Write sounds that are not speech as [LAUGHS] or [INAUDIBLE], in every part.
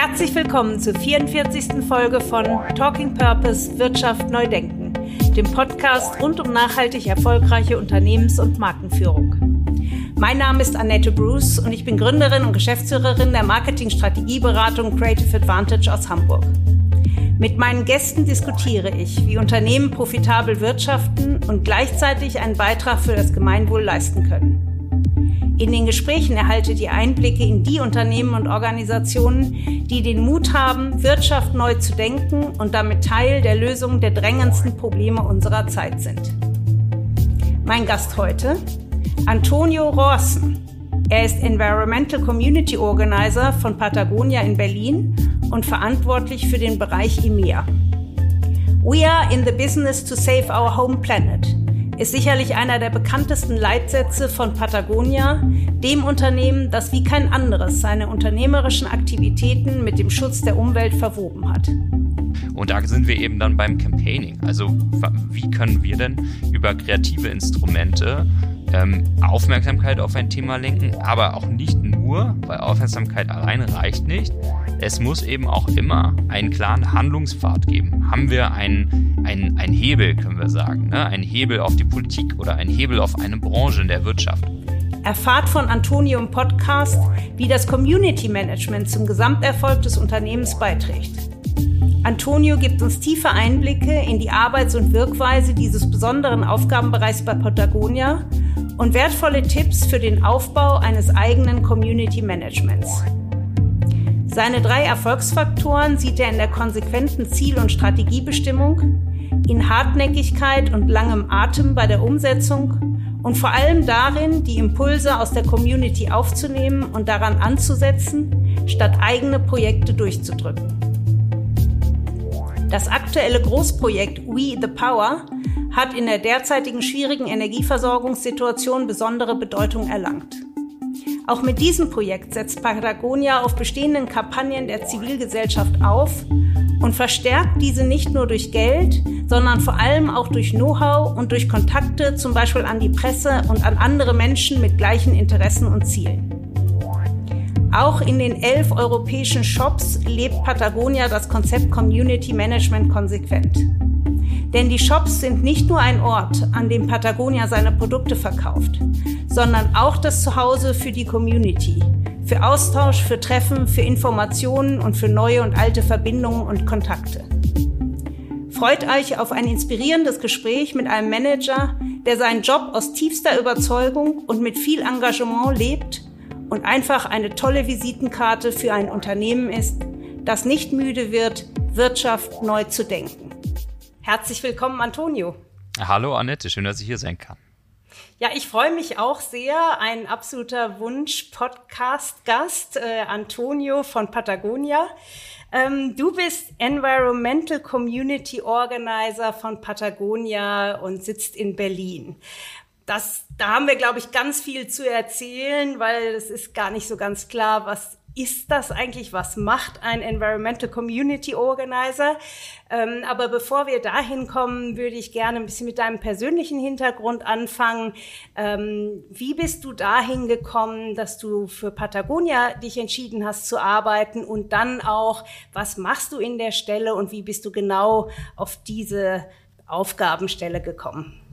Herzlich willkommen zur 44. Folge von Talking Purpose Wirtschaft neu denken, dem Podcast rund um nachhaltig erfolgreiche Unternehmens- und Markenführung. Mein Name ist Annette Bruce und ich bin Gründerin und Geschäftsführerin der Marketing-Strategieberatung Creative Advantage aus Hamburg. Mit meinen Gästen diskutiere ich, wie Unternehmen profitabel wirtschaften und gleichzeitig einen Beitrag für das Gemeinwohl leisten können. In den Gesprächen erhaltet ihr Einblicke in die Unternehmen und Organisationen, die den Mut haben, Wirtschaft neu zu denken und damit Teil der Lösung der drängendsten Probleme unserer Zeit sind. Mein Gast heute, Antonio Rorsen. Er ist Environmental Community Organizer von Patagonia in Berlin und verantwortlich für den Bereich EMEA. We are in the business to save our home planet ist sicherlich einer der bekanntesten Leitsätze von Patagonia, dem Unternehmen, das wie kein anderes seine unternehmerischen Aktivitäten mit dem Schutz der Umwelt verwoben hat. Und da sind wir eben dann beim Campaigning. Also wie können wir denn über kreative Instrumente ähm, Aufmerksamkeit auf ein Thema lenken, aber auch nicht nur, weil Aufmerksamkeit allein reicht nicht. Es muss eben auch immer einen klaren Handlungspfad geben. Haben wir einen, einen, einen Hebel, können wir sagen, ne? einen Hebel auf die Politik oder einen Hebel auf eine Branche in der Wirtschaft. Erfahrt von Antonio im Podcast, wie das Community Management zum Gesamterfolg des Unternehmens beiträgt. Antonio gibt uns tiefe Einblicke in die Arbeits- und Wirkweise dieses besonderen Aufgabenbereichs bei Patagonia und wertvolle Tipps für den Aufbau eines eigenen Community Managements. Seine drei Erfolgsfaktoren sieht er in der konsequenten Ziel- und Strategiebestimmung, in Hartnäckigkeit und langem Atem bei der Umsetzung und vor allem darin, die Impulse aus der Community aufzunehmen und daran anzusetzen, statt eigene Projekte durchzudrücken. Das aktuelle Großprojekt We the Power hat in der derzeitigen schwierigen Energieversorgungssituation besondere Bedeutung erlangt. Auch mit diesem Projekt setzt Patagonia auf bestehenden Kampagnen der Zivilgesellschaft auf und verstärkt diese nicht nur durch Geld, sondern vor allem auch durch Know-how und durch Kontakte zum Beispiel an die Presse und an andere Menschen mit gleichen Interessen und Zielen. Auch in den elf europäischen Shops lebt Patagonia das Konzept Community Management konsequent. Denn die Shops sind nicht nur ein Ort, an dem Patagonia seine Produkte verkauft, sondern auch das Zuhause für die Community, für Austausch, für Treffen, für Informationen und für neue und alte Verbindungen und Kontakte. Freut euch auf ein inspirierendes Gespräch mit einem Manager, der seinen Job aus tiefster Überzeugung und mit viel Engagement lebt und einfach eine tolle Visitenkarte für ein Unternehmen ist, das nicht müde wird, Wirtschaft neu zu denken. Herzlich willkommen, Antonio. Hallo Annette, schön, dass ich hier sein kann. Ja, ich freue mich auch sehr. Ein absoluter Wunsch-Podcast-Gast, äh, Antonio von Patagonia. Ähm, du bist Environmental Community Organizer von Patagonia und sitzt in Berlin das, da haben wir, glaube ich, ganz viel zu erzählen, weil es ist gar nicht so ganz klar, was ist das eigentlich? Was macht ein Environmental Community Organizer? Ähm, aber bevor wir dahin kommen, würde ich gerne ein bisschen mit deinem persönlichen Hintergrund anfangen. Ähm, wie bist du dahin gekommen, dass du für Patagonia dich entschieden hast zu arbeiten? Und dann auch, was machst du in der Stelle und wie bist du genau auf diese Aufgabenstelle gekommen?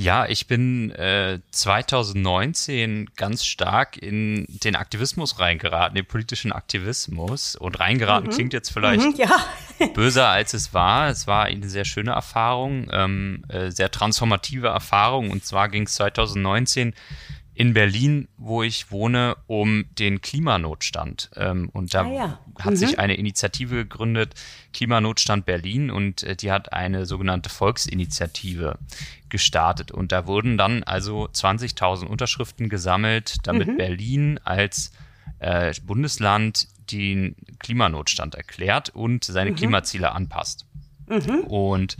Ja, ich bin äh, 2019 ganz stark in den Aktivismus reingeraten, den politischen Aktivismus. Und reingeraten mhm. klingt jetzt vielleicht mhm, ja. [LAUGHS] böser, als es war. Es war eine sehr schöne Erfahrung, ähm, äh, sehr transformative Erfahrung. Und zwar ging es 2019 in Berlin, wo ich wohne, um den Klimanotstand. Ähm, und da ah, ja. hat mhm. sich eine Initiative gegründet, Klimanotstand Berlin, und äh, die hat eine sogenannte Volksinitiative gestartet. Und da wurden dann also 20.000 Unterschriften gesammelt, damit mhm. Berlin als äh, Bundesland den Klimanotstand erklärt und seine mhm. Klimaziele anpasst. Mhm. Und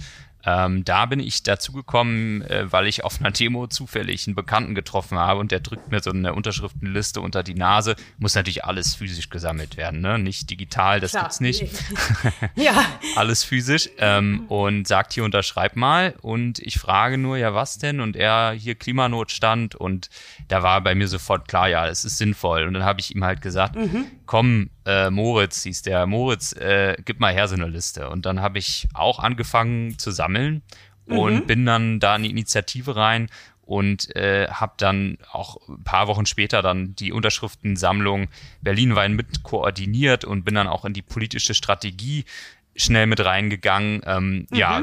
ähm, da bin ich dazu gekommen, äh, weil ich auf einer Demo zufällig einen Bekannten getroffen habe und der drückt mir so eine Unterschriftenliste unter die Nase. Muss natürlich alles physisch gesammelt werden, ne? Nicht digital, das Klar. gibt's nicht. [LAUGHS] ja. alles physisch. Ähm, und sagt hier unterschreib mal. Und ich frage nur, ja, was denn? Und er hier Klimanotstand und da war bei mir sofort klar, ja, es ist sinnvoll. Und dann habe ich ihm halt gesagt, mhm komm, äh, Moritz, hieß der, Moritz, äh, gib mal her so eine Liste. Und dann habe ich auch angefangen zu sammeln und mhm. bin dann da in die Initiative rein und äh, habe dann auch ein paar Wochen später dann die Unterschriftensammlung Berlin-Wein mit koordiniert und bin dann auch in die politische Strategie schnell mit reingegangen. Ähm, mhm. Ja,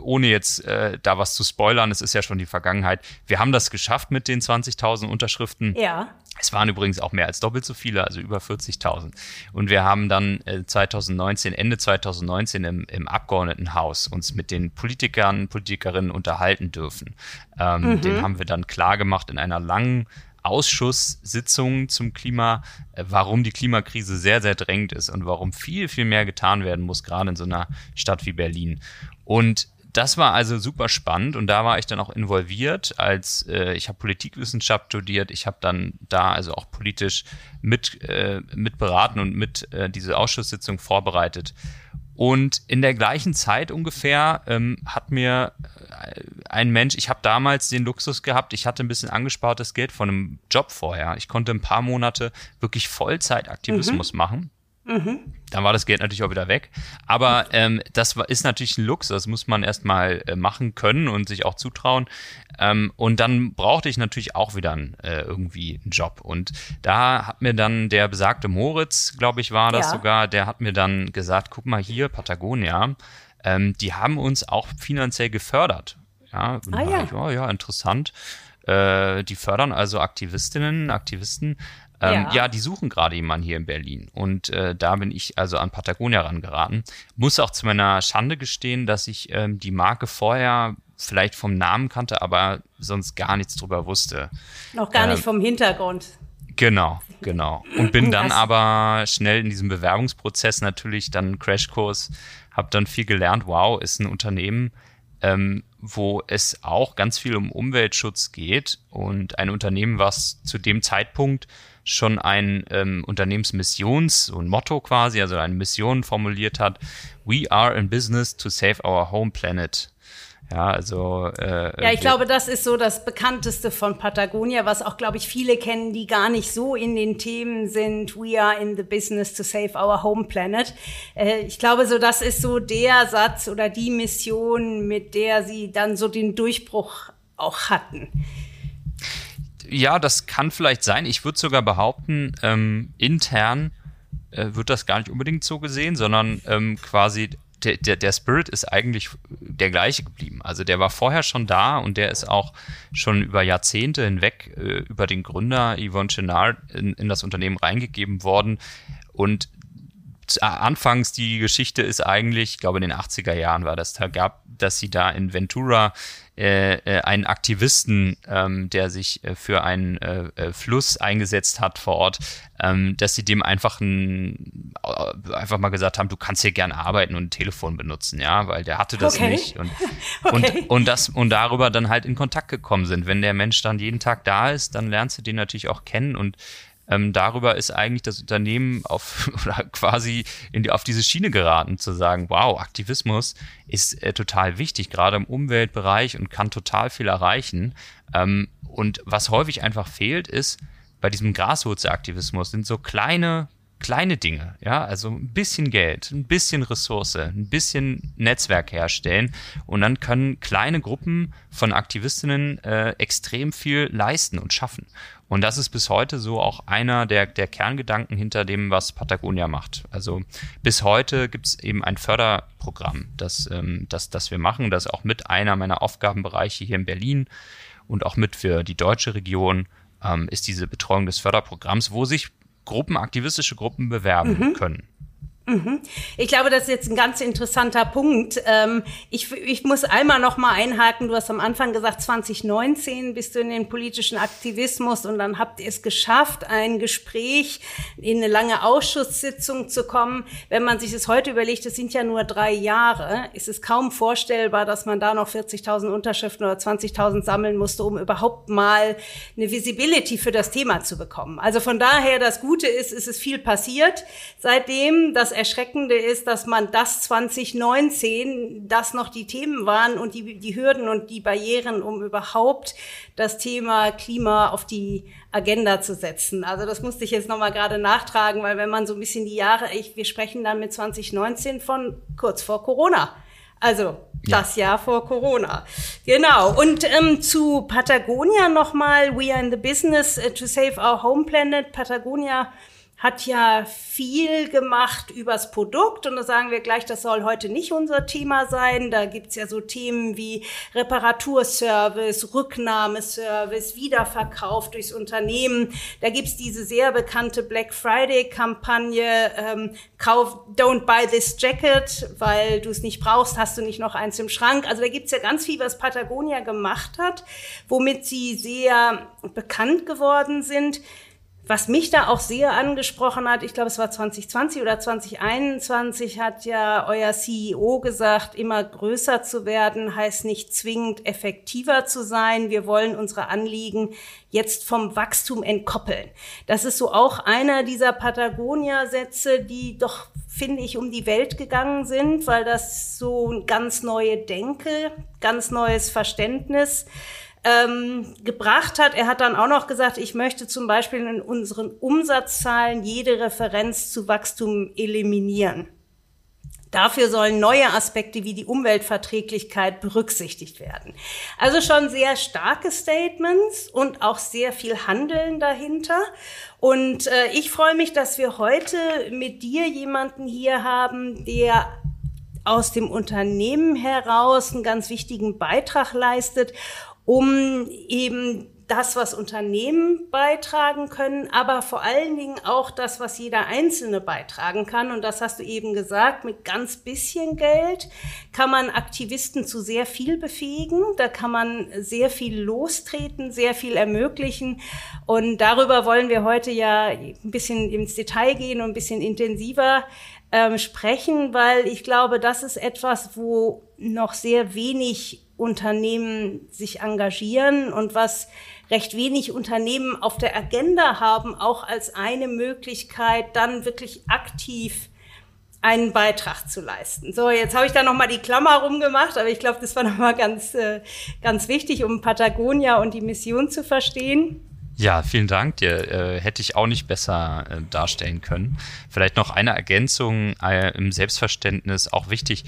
ohne jetzt äh, da was zu spoilern, es ist ja schon die Vergangenheit. Wir haben das geschafft mit den 20.000 Unterschriften. Ja. Es waren übrigens auch mehr als doppelt so viele, also über 40.000. Und wir haben dann äh, 2019, Ende 2019 im, im Abgeordnetenhaus uns mit den Politikern, Politikerinnen unterhalten dürfen. Ähm, mhm. Den haben wir dann klar gemacht in einer langen Ausschusssitzungen zum Klima, äh, warum die Klimakrise sehr, sehr drängend ist und warum viel, viel mehr getan werden muss, gerade in so einer Stadt wie Berlin. Und das war also super spannend und da war ich dann auch involviert, als äh, ich habe Politikwissenschaft studiert, ich habe dann da also auch politisch mit, äh, mit beraten und mit äh, diese Ausschusssitzung vorbereitet. Und in der gleichen Zeit ungefähr ähm, hat mir äh, ein Mensch, ich habe damals den Luxus gehabt, ich hatte ein bisschen angespartes Geld von einem Job vorher. Ich konnte ein paar Monate wirklich Vollzeitaktivismus mhm. machen. Mhm. Dann war das Geld natürlich auch wieder weg. Aber ähm, das ist natürlich ein Luxus, das muss man erstmal äh, machen können und sich auch zutrauen. Ähm, und dann brauchte ich natürlich auch wieder ein, äh, irgendwie einen Job. Und da hat mir dann der besagte Moritz, glaube ich, war das ja. sogar, der hat mir dann gesagt, guck mal hier, Patagonia, ähm, die haben uns auch finanziell gefördert. Ja, ah, ja. Ich, oh, ja, interessant. Äh, die fördern also Aktivistinnen, Aktivisten ähm, ja. ja. die suchen gerade jemanden hier in Berlin. Und äh, da bin ich also an Patagonia rangeraten. Muss auch zu meiner Schande gestehen, dass ich ähm, die Marke vorher vielleicht vom Namen kannte, aber sonst gar nichts drüber wusste. Noch gar ähm, nicht vom Hintergrund. Genau, genau. Und bin dann aber schnell in diesem Bewerbungsprozess natürlich dann Crashkurs, habe dann viel gelernt. Wow, ist ein Unternehmen, ähm, wo es auch ganz viel um Umweltschutz geht und ein Unternehmen, was zu dem Zeitpunkt schon ein ähm, Unternehmensmissions- und Motto quasi, also eine Mission formuliert hat. We are in business to save our home planet. Ja, also. Äh, ja, ich glaube, das ist so das bekannteste von Patagonia, was auch, glaube ich, viele kennen, die gar nicht so in den Themen sind. We are in the business to save our home planet. Äh, ich glaube, so das ist so der Satz oder die Mission, mit der sie dann so den Durchbruch auch hatten ja, das kann vielleicht sein. Ich würde sogar behaupten, ähm, intern äh, wird das gar nicht unbedingt so gesehen, sondern ähm, quasi der, der, der Spirit ist eigentlich der gleiche geblieben. Also der war vorher schon da und der ist auch schon über Jahrzehnte hinweg äh, über den Gründer Yvonne Chenard in, in das Unternehmen reingegeben worden. Und anfangs die Geschichte ist eigentlich, ich glaube in den 80er Jahren war das, da gab, dass sie da in Ventura äh, äh, einen Aktivisten, ähm, der sich äh, für einen äh, äh, Fluss eingesetzt hat vor Ort, ähm, dass sie dem einfach ein, äh, einfach mal gesagt haben, du kannst hier gerne arbeiten und ein Telefon benutzen, ja, weil der hatte das okay. nicht und, [LAUGHS] okay. und, und das und darüber dann halt in Kontakt gekommen sind. Wenn der Mensch dann jeden Tag da ist, dann lernst du den natürlich auch kennen und ähm, darüber ist eigentlich das Unternehmen auf [LAUGHS] oder quasi in die, auf diese Schiene geraten, zu sagen, wow, Aktivismus ist äh, total wichtig, gerade im Umweltbereich und kann total viel erreichen. Ähm, und was häufig einfach fehlt, ist bei diesem Graswurzelaktivismus sind so kleine kleine Dinge, ja, also ein bisschen Geld, ein bisschen Ressource, ein bisschen Netzwerk herstellen und dann können kleine Gruppen von Aktivistinnen äh, extrem viel leisten und schaffen. Und das ist bis heute so auch einer der, der Kerngedanken hinter dem, was Patagonia macht. Also bis heute gibt es eben ein Förderprogramm, das, ähm, das, das wir machen, das auch mit einer meiner Aufgabenbereiche hier in Berlin und auch mit für die deutsche Region ähm, ist diese Betreuung des Förderprogramms, wo sich Gruppen, aktivistische Gruppen bewerben mhm. können. Mhm. Ich glaube, das ist jetzt ein ganz interessanter Punkt. Ähm, ich, ich muss einmal noch mal einhaken. Du hast am Anfang gesagt, 2019 bist du in den politischen Aktivismus und dann habt ihr es geschafft, ein Gespräch in eine lange Ausschusssitzung zu kommen. Wenn man sich das heute überlegt, es sind ja nur drei Jahre, ist es kaum vorstellbar, dass man da noch 40.000 Unterschriften oder 20.000 sammeln musste, um überhaupt mal eine Visibility für das Thema zu bekommen. Also von daher, das Gute ist, es ist viel passiert seitdem. Das das Erschreckende ist, dass man das 2019, das noch die Themen waren und die, die Hürden und die Barrieren, um überhaupt das Thema Klima auf die Agenda zu setzen. Also das musste ich jetzt nochmal gerade nachtragen, weil wenn man so ein bisschen die Jahre, ich, wir sprechen dann mit 2019 von kurz vor Corona. Also das ja. Jahr vor Corona. Genau. Und ähm, zu Patagonia nochmal. We are in the business uh, to save our home planet. Patagonia hat ja viel gemacht übers Produkt und da sagen wir gleich, das soll heute nicht unser Thema sein. Da gibt's ja so Themen wie Reparaturservice, Rücknahmeservice, Wiederverkauf durchs Unternehmen. Da gibt's diese sehr bekannte Black Friday-Kampagne, ähm, kauf, don't buy this jacket, weil du es nicht brauchst, hast du nicht noch eins im Schrank. Also da gibt's ja ganz viel, was Patagonia gemacht hat, womit sie sehr bekannt geworden sind. Was mich da auch sehr angesprochen hat, ich glaube, es war 2020 oder 2021, hat ja euer CEO gesagt, immer größer zu werden heißt nicht zwingend effektiver zu sein. Wir wollen unsere Anliegen jetzt vom Wachstum entkoppeln. Das ist so auch einer dieser Patagonia-Sätze, die doch, finde ich, um die Welt gegangen sind, weil das so ein ganz neue Denke, ganz neues Verständnis ähm, gebracht hat. Er hat dann auch noch gesagt, ich möchte zum Beispiel in unseren Umsatzzahlen jede Referenz zu Wachstum eliminieren. Dafür sollen neue Aspekte wie die Umweltverträglichkeit berücksichtigt werden. Also schon sehr starke Statements und auch sehr viel Handeln dahinter. Und äh, ich freue mich, dass wir heute mit dir jemanden hier haben, der aus dem Unternehmen heraus einen ganz wichtigen Beitrag leistet um eben das, was Unternehmen beitragen können, aber vor allen Dingen auch das, was jeder Einzelne beitragen kann. Und das hast du eben gesagt, mit ganz bisschen Geld kann man Aktivisten zu sehr viel befähigen. Da kann man sehr viel lostreten, sehr viel ermöglichen. Und darüber wollen wir heute ja ein bisschen ins Detail gehen und ein bisschen intensiver ähm, sprechen, weil ich glaube, das ist etwas, wo noch sehr wenig Unternehmen sich engagieren und was recht wenig Unternehmen auf der Agenda haben, auch als eine Möglichkeit, dann wirklich aktiv einen Beitrag zu leisten. So, jetzt habe ich da noch mal die Klammer rumgemacht, aber ich glaube, das war noch mal ganz äh, ganz wichtig, um Patagonia und die Mission zu verstehen. Ja, vielen Dank dir. Äh, hätte ich auch nicht besser äh, darstellen können. Vielleicht noch eine Ergänzung äh, im Selbstverständnis, auch wichtig.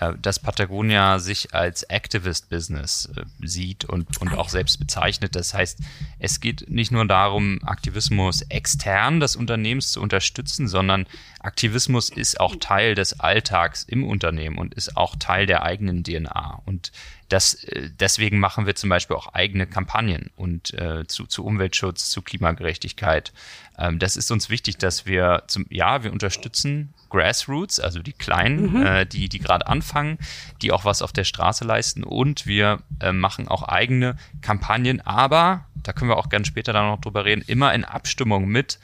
Äh, dass Patagonia sich als Activist-Business äh, sieht und, und auch selbst bezeichnet. Das heißt, es geht nicht nur darum, Aktivismus extern des Unternehmens zu unterstützen, sondern Aktivismus ist auch Teil des Alltags im Unternehmen und ist auch Teil der eigenen DNA. Und das, äh, deswegen machen wir zum Beispiel auch eigene Kampagnen und äh, zu, zu Umweltschutz, zu Klimagerechtigkeit. Ähm, das ist uns wichtig, dass wir zum, ja, wir unterstützen Grassroots, also die Kleinen, mhm. äh, die, die gerade anfangen, die auch was auf der Straße leisten und wir äh, machen auch eigene Kampagnen, aber da können wir auch ganz später dann noch drüber reden, immer in Abstimmung mit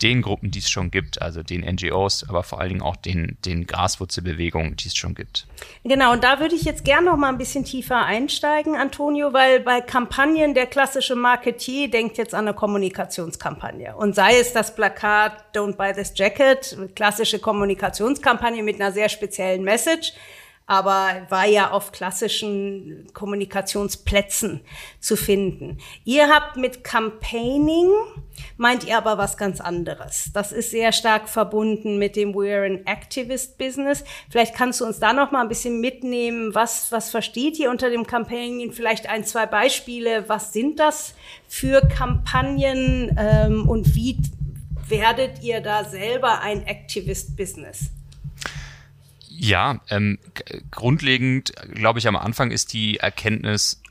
den Gruppen, die es schon gibt, also den NGOs, aber vor allen Dingen auch den, den Graswurzelbewegungen, die es schon gibt. Genau, und da würde ich jetzt gerne noch mal ein bisschen tiefer einsteigen, Antonio, weil bei Kampagnen der klassische Marketier denkt jetzt an eine Kommunikationskampagne. Und sei es das Plakat Don't Buy This Jacket, klassische Kommunikationskampagne mit einer sehr speziellen Message aber war ja auf klassischen Kommunikationsplätzen zu finden. Ihr habt mit Campaigning, meint ihr aber was ganz anderes. Das ist sehr stark verbunden mit dem We're an Activist Business. Vielleicht kannst du uns da noch mal ein bisschen mitnehmen. Was, was versteht ihr unter dem Campaigning? Vielleicht ein, zwei Beispiele. Was sind das für Kampagnen ähm, und wie werdet ihr da selber ein Activist Business? Ja, ähm, grundlegend, glaube ich, am Anfang ist die Erkenntnis,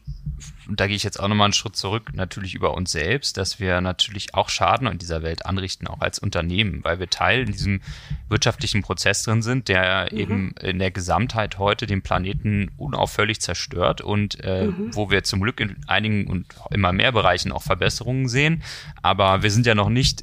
da gehe ich jetzt auch nochmal einen Schritt zurück, natürlich über uns selbst, dass wir natürlich auch Schaden in dieser Welt anrichten, auch als Unternehmen, weil wir Teil in diesem wirtschaftlichen Prozess drin sind, der mhm. eben in der Gesamtheit heute den Planeten unaufhörlich zerstört und äh, mhm. wo wir zum Glück in einigen und immer mehr Bereichen auch Verbesserungen sehen. Aber wir sind ja noch nicht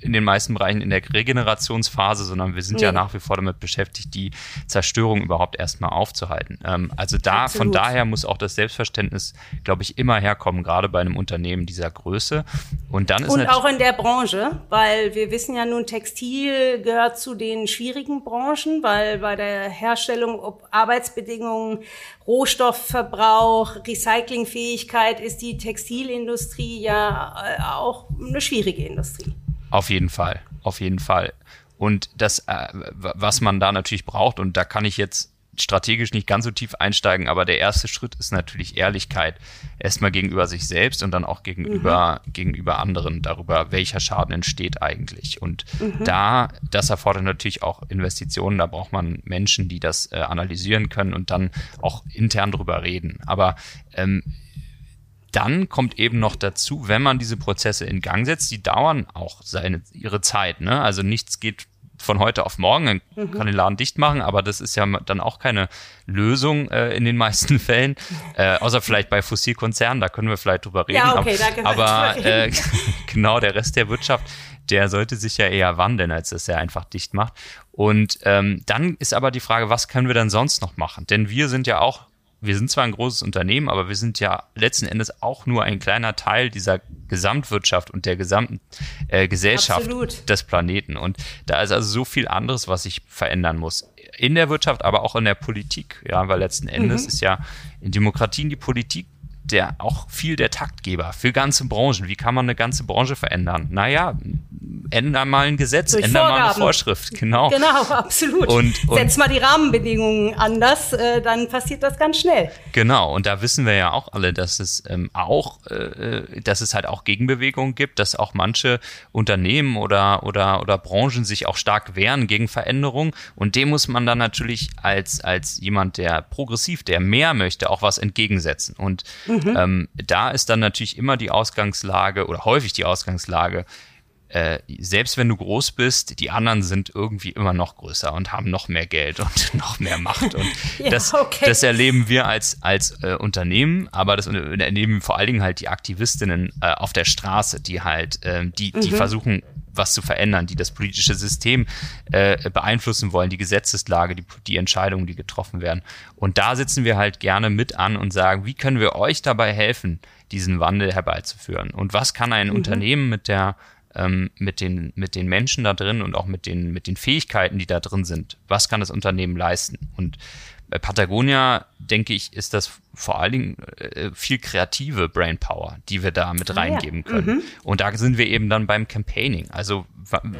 in den meisten Bereichen in der Regenerationsphase, sondern wir sind nee. ja nach wie vor damit beschäftigt, die Zerstörung überhaupt erstmal aufzuhalten. Ähm, also da, Absolut. von daher muss auch das Selbstverständnis, glaube ich, immer herkommen, gerade bei einem Unternehmen dieser Größe. Und dann ist Und auch in der Branche, weil wir wissen ja nun, Textil gehört zu den schwierigen Branchen, weil bei der Herstellung, ob Arbeitsbedingungen, Rohstoffverbrauch, Recyclingfähigkeit ist die Textilindustrie ja äh, auch eine schwierige Industrie. Auf jeden Fall, auf jeden Fall. Und das, äh, was man da natürlich braucht, und da kann ich jetzt strategisch nicht ganz so tief einsteigen, aber der erste Schritt ist natürlich Ehrlichkeit. Erstmal gegenüber sich selbst und dann auch gegenüber, mhm. gegenüber anderen darüber, welcher Schaden entsteht eigentlich. Und mhm. da, das erfordert natürlich auch Investitionen. Da braucht man Menschen, die das äh, analysieren können und dann auch intern drüber reden. Aber ähm, dann kommt eben noch dazu, wenn man diese Prozesse in Gang setzt, die dauern auch seine, ihre Zeit. Ne? Also nichts geht von heute auf morgen, dann mhm. kann den Laden dicht machen, aber das ist ja dann auch keine Lösung äh, in den meisten [LAUGHS] Fällen, äh, außer vielleicht bei Fossilkonzernen, da können wir vielleicht drüber reden. Ja, okay, aber, aber äh, [LAUGHS] genau der Rest der Wirtschaft, der sollte sich ja eher wandeln, als dass er einfach dicht macht. Und ähm, dann ist aber die Frage, was können wir dann sonst noch machen? Denn wir sind ja auch wir sind zwar ein großes Unternehmen, aber wir sind ja letzten Endes auch nur ein kleiner Teil dieser Gesamtwirtschaft und der gesamten äh, Gesellschaft Absolut. des Planeten. Und da ist also so viel anderes, was sich verändern muss. In der Wirtschaft, aber auch in der Politik. Ja, weil letzten Endes mhm. ist ja in Demokratien die Politik der auch viel der Taktgeber für ganze Branchen. Wie kann man eine ganze Branche verändern? Naja, änder mal ein Gesetz, Durch änder Vorgaben. mal eine Vorschrift, genau. Genau, [LAUGHS] absolut. Und, und Setz mal die Rahmenbedingungen anders, äh, dann passiert das ganz schnell. Genau, und da wissen wir ja auch alle, dass es ähm, auch, äh, dass es halt auch Gegenbewegungen gibt, dass auch manche Unternehmen oder, oder, oder Branchen sich auch stark wehren gegen Veränderungen. Und dem muss man dann natürlich als, als jemand, der progressiv, der mehr möchte, auch was entgegensetzen. Und mhm. Ähm, da ist dann natürlich immer die Ausgangslage oder häufig die Ausgangslage, äh, selbst wenn du groß bist, die anderen sind irgendwie immer noch größer und haben noch mehr Geld und [LAUGHS] noch mehr Macht. Und [LAUGHS] ja, das, okay. das erleben wir als, als äh, Unternehmen, aber das erleben vor allen Dingen halt die Aktivistinnen äh, auf der Straße, die halt, äh, die, die mhm. versuchen, was zu verändern, die das politische System äh, beeinflussen wollen, die Gesetzeslage, die, die Entscheidungen, die getroffen werden. Und da sitzen wir halt gerne mit an und sagen, wie können wir euch dabei helfen, diesen Wandel herbeizuführen? Und was kann ein mhm. Unternehmen mit der ähm, mit, den, mit den Menschen da drin und auch mit den, mit den Fähigkeiten, die da drin sind. Was kann das Unternehmen leisten? Und bei Patagonia, denke ich, ist das vor allen Dingen äh, viel kreative Brainpower, die wir da mit ah, reingeben ja. können. Mhm. Und da sind wir eben dann beim Campaigning. Also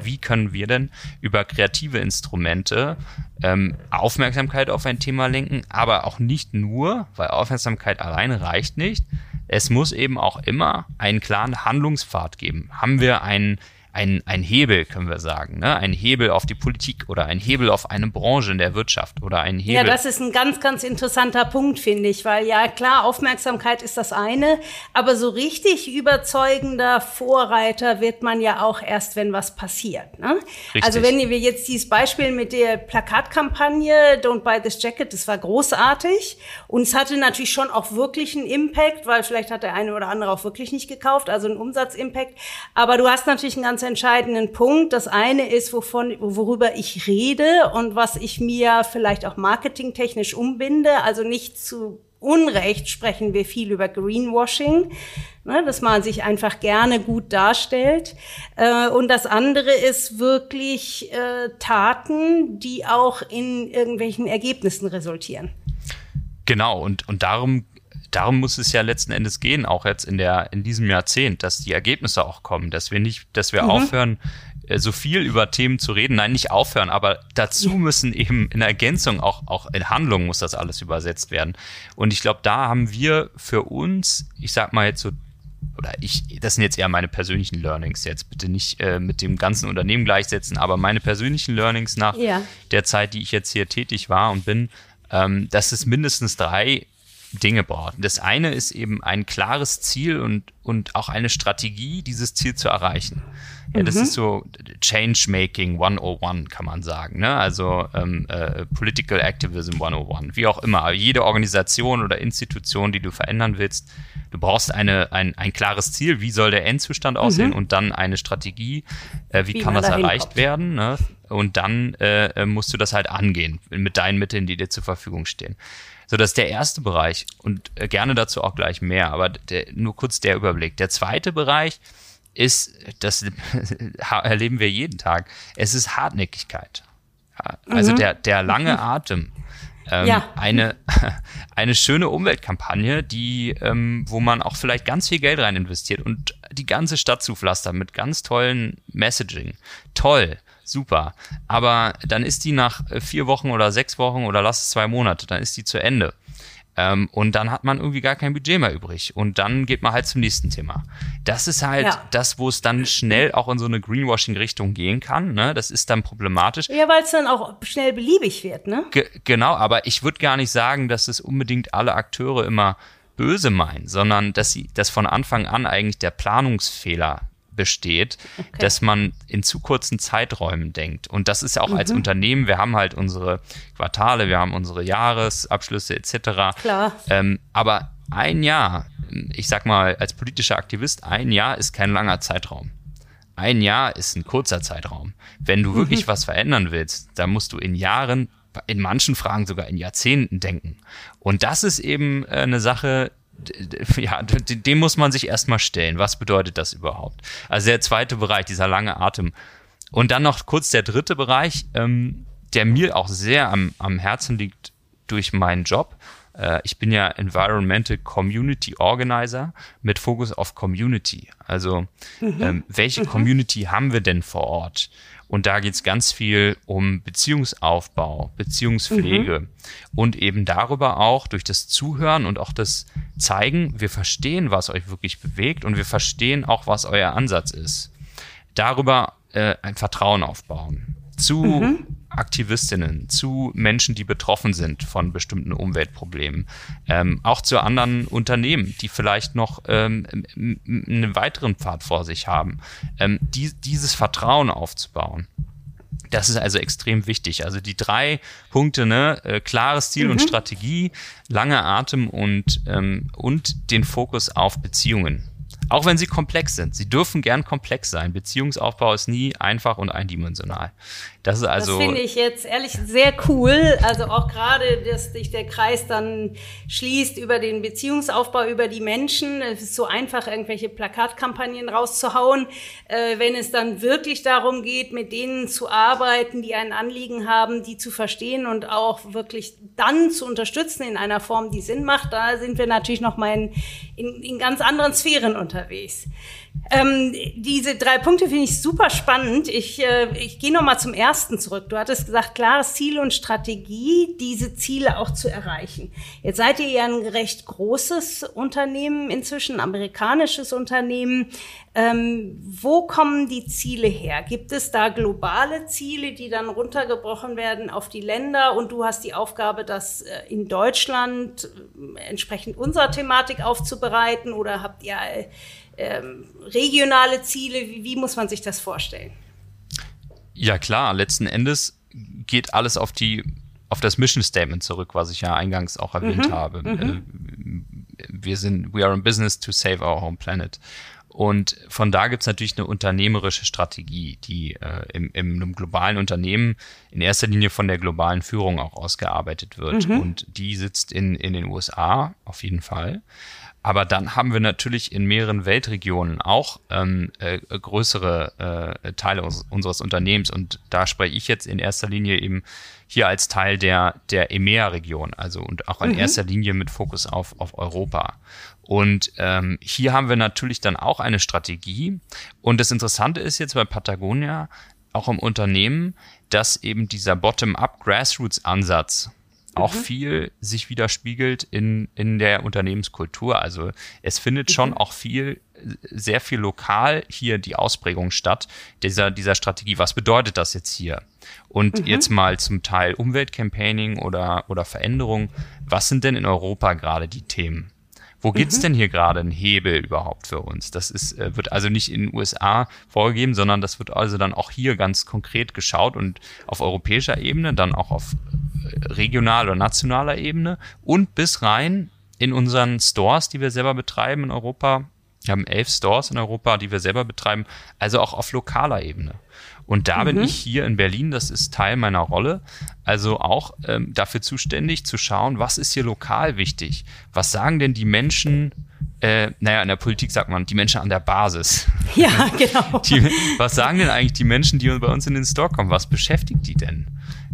wie können wir denn über kreative Instrumente ähm, Aufmerksamkeit auf ein Thema lenken, aber auch nicht nur, weil Aufmerksamkeit alleine reicht nicht, es muss eben auch immer einen klaren Handlungspfad geben. Haben wir einen ein, ein Hebel, können wir sagen, ne? ein Hebel auf die Politik oder ein Hebel auf eine Branche in der Wirtschaft oder ein Hebel. Ja, das ist ein ganz, ganz interessanter Punkt, finde ich, weil ja klar, Aufmerksamkeit ist das eine, aber so richtig überzeugender Vorreiter wird man ja auch erst, wenn was passiert. Ne? Also wenn wir jetzt dieses Beispiel mit der Plakatkampagne Don't Buy This Jacket, das war großartig und es hatte natürlich schon auch wirklich einen Impact, weil vielleicht hat der eine oder andere auch wirklich nicht gekauft, also einen Umsatzimpact, aber du hast natürlich einen ganz ganz entscheidenden Punkt. Das eine ist, wovon, worüber ich rede und was ich mir vielleicht auch marketingtechnisch umbinde. Also nicht zu Unrecht sprechen wir viel über Greenwashing, ne, dass man sich einfach gerne gut darstellt. Äh, und das andere ist wirklich äh, Taten, die auch in irgendwelchen Ergebnissen resultieren. Genau, und, und darum darum muss es ja letzten Endes gehen, auch jetzt in der, in diesem Jahrzehnt, dass die Ergebnisse auch kommen, dass wir nicht, dass wir mhm. aufhören, äh, so viel über Themen zu reden. Nein, nicht aufhören, aber dazu müssen eben in Ergänzung auch, auch in Handlungen muss das alles übersetzt werden. Und ich glaube, da haben wir für uns, ich sag mal jetzt so, oder ich, das sind jetzt eher meine persönlichen Learnings, jetzt bitte nicht äh, mit dem ganzen Unternehmen gleichsetzen, aber meine persönlichen Learnings nach ja. der Zeit, die ich jetzt hier tätig war und bin, ähm, dass es mindestens drei Dinge braucht. Das eine ist eben ein klares Ziel und, und auch eine Strategie, dieses Ziel zu erreichen. Ja, das mhm. ist so Changemaking 101, kann man sagen. Ne? Also ähm, äh, Political Activism 101, wie auch immer. Jede Organisation oder Institution, die du verändern willst, du brauchst eine, ein, ein klares Ziel, wie soll der Endzustand aussehen mhm. und dann eine Strategie, äh, wie, wie, kann das erreicht kommt. werden. Ne? Und dann äh, musst du das halt angehen mit deinen Mitteln, die dir zur Verfügung stehen. So, das ist der erste Bereich und äh, gerne dazu auch gleich mehr, aber der, nur kurz der Überblick. Der zweite Bereich ist, das [LAUGHS] erleben wir jeden Tag, es ist Hartnäckigkeit. Also mhm. der, der lange [LAUGHS] Atem. Ähm, ja. eine, [LAUGHS] eine schöne Umweltkampagne, die, ähm, wo man auch vielleicht ganz viel Geld rein investiert und die ganze Stadt zupflastert mit ganz tollen Messaging. Toll super. Aber dann ist die nach äh, vier Wochen oder sechs Wochen oder lass es zwei Monate, dann ist die zu Ende. Ähm, und dann hat man irgendwie gar kein Budget mehr übrig. Und dann geht man halt zum nächsten Thema. Das ist halt ja. das, wo es dann schnell auch in so eine Greenwashing-Richtung gehen kann. Ne? Das ist dann problematisch. Ja, weil es dann auch schnell beliebig wird, ne? Ge genau, aber ich würde gar nicht sagen, dass es unbedingt alle Akteure immer böse meinen, sondern dass sie, dass von Anfang an eigentlich der Planungsfehler besteht, okay. dass man in zu kurzen Zeiträumen denkt. Und das ist ja auch mhm. als Unternehmen, wir haben halt unsere Quartale, wir haben unsere Jahresabschlüsse etc. Klar. Ähm, aber ein Jahr, ich sag mal, als politischer Aktivist, ein Jahr ist kein langer Zeitraum. Ein Jahr ist ein kurzer Zeitraum. Wenn du wirklich mhm. was verändern willst, dann musst du in Jahren, in manchen Fragen sogar in Jahrzehnten denken. Und das ist eben äh, eine Sache, ja, dem muss man sich erstmal stellen. Was bedeutet das überhaupt? Also der zweite Bereich, dieser lange Atem. Und dann noch kurz der dritte Bereich, ähm, der mir auch sehr am, am Herzen liegt durch meinen Job. Äh, ich bin ja Environmental Community Organizer mit Fokus auf Community. Also mhm. ähm, welche mhm. Community haben wir denn vor Ort? Und da geht es ganz viel um Beziehungsaufbau, Beziehungspflege mhm. und eben darüber auch durch das Zuhören und auch das Zeigen, wir verstehen, was euch wirklich bewegt und wir verstehen auch, was euer Ansatz ist. Darüber äh, ein Vertrauen aufbauen zu mhm. Aktivistinnen, zu Menschen, die betroffen sind von bestimmten Umweltproblemen, ähm, auch zu anderen Unternehmen, die vielleicht noch ähm, einen weiteren Pfad vor sich haben, ähm, die, dieses Vertrauen aufzubauen. Das ist also extrem wichtig. Also die drei Punkte, ne, äh, klares Ziel mhm. und Strategie, langer Atem und, ähm, und den Fokus auf Beziehungen. Auch wenn sie komplex sind. Sie dürfen gern komplex sein. Beziehungsaufbau ist nie einfach und eindimensional. Das ist also. Das finde ich jetzt ehrlich sehr cool. Also auch gerade, dass sich der Kreis dann schließt über den Beziehungsaufbau, über die Menschen. Es ist so einfach, irgendwelche Plakatkampagnen rauszuhauen. Äh, wenn es dann wirklich darum geht, mit denen zu arbeiten, die ein Anliegen haben, die zu verstehen und auch wirklich dann zu unterstützen in einer Form, die Sinn macht, da sind wir natürlich noch mal in, in, in ganz anderen Sphären unterwegs. Ähm, diese drei Punkte finde ich super spannend. Ich, äh, ich gehe noch mal zum ersten zurück. Du hattest gesagt, klares Ziel und Strategie, diese Ziele auch zu erreichen. Jetzt seid ihr ja ein recht großes Unternehmen inzwischen, amerikanisches Unternehmen. Ähm, wo kommen die Ziele her? Gibt es da globale Ziele, die dann runtergebrochen werden auf die Länder und du hast die Aufgabe, das äh, in Deutschland äh, entsprechend unserer Thematik aufzubereiten oder habt ihr äh, ähm, regionale Ziele? Wie, wie muss man sich das vorstellen? Ja klar, letzten Endes geht alles auf die auf das Mission Statement zurück, was ich ja eingangs auch erwähnt mhm. habe. Mhm. Äh, wir sind, we are in business to save our home planet. Und von da gibt's natürlich eine unternehmerische Strategie, die äh, im, im einem globalen Unternehmen in erster Linie von der globalen Führung auch ausgearbeitet wird. Mhm. Und die sitzt in, in den USA auf jeden Fall. Aber dann haben wir natürlich in mehreren Weltregionen auch ähm, äh, größere äh, Teile uns, unseres Unternehmens. Und da spreche ich jetzt in erster Linie eben hier als Teil der, der EMEA-Region, also und auch in mhm. erster Linie mit Fokus auf, auf Europa. Und ähm, hier haben wir natürlich dann auch eine Strategie. Und das Interessante ist jetzt bei Patagonia, auch im Unternehmen, dass eben dieser Bottom-up Grassroots-Ansatz auch mhm. viel sich widerspiegelt in, in der Unternehmenskultur. Also es findet mhm. schon auch viel sehr viel lokal hier die Ausprägung statt dieser, dieser Strategie. Was bedeutet das jetzt hier? Und mhm. jetzt mal zum Teil Umweltcampaigning oder, oder Veränderung. Was sind denn in Europa gerade die Themen? Wo gibt's mhm. denn hier gerade einen Hebel überhaupt für uns? Das ist, äh, wird also nicht in den USA vorgegeben, sondern das wird also dann auch hier ganz konkret geschaut und auf europäischer Ebene, dann auch auf äh, regional- oder nationaler Ebene und bis rein in unseren Stores, die wir selber betreiben in Europa. Wir haben elf Stores in Europa, die wir selber betreiben, also auch auf lokaler Ebene. Und da mhm. bin ich hier in Berlin, das ist Teil meiner Rolle, also auch ähm, dafür zuständig zu schauen, was ist hier lokal wichtig? Was sagen denn die Menschen, äh, naja, in der Politik sagt man, die Menschen an der Basis. [LAUGHS] Ja, genau. [LAUGHS] Die, was sagen denn eigentlich die Menschen, die bei uns in den Store kommen? Was beschäftigt die denn?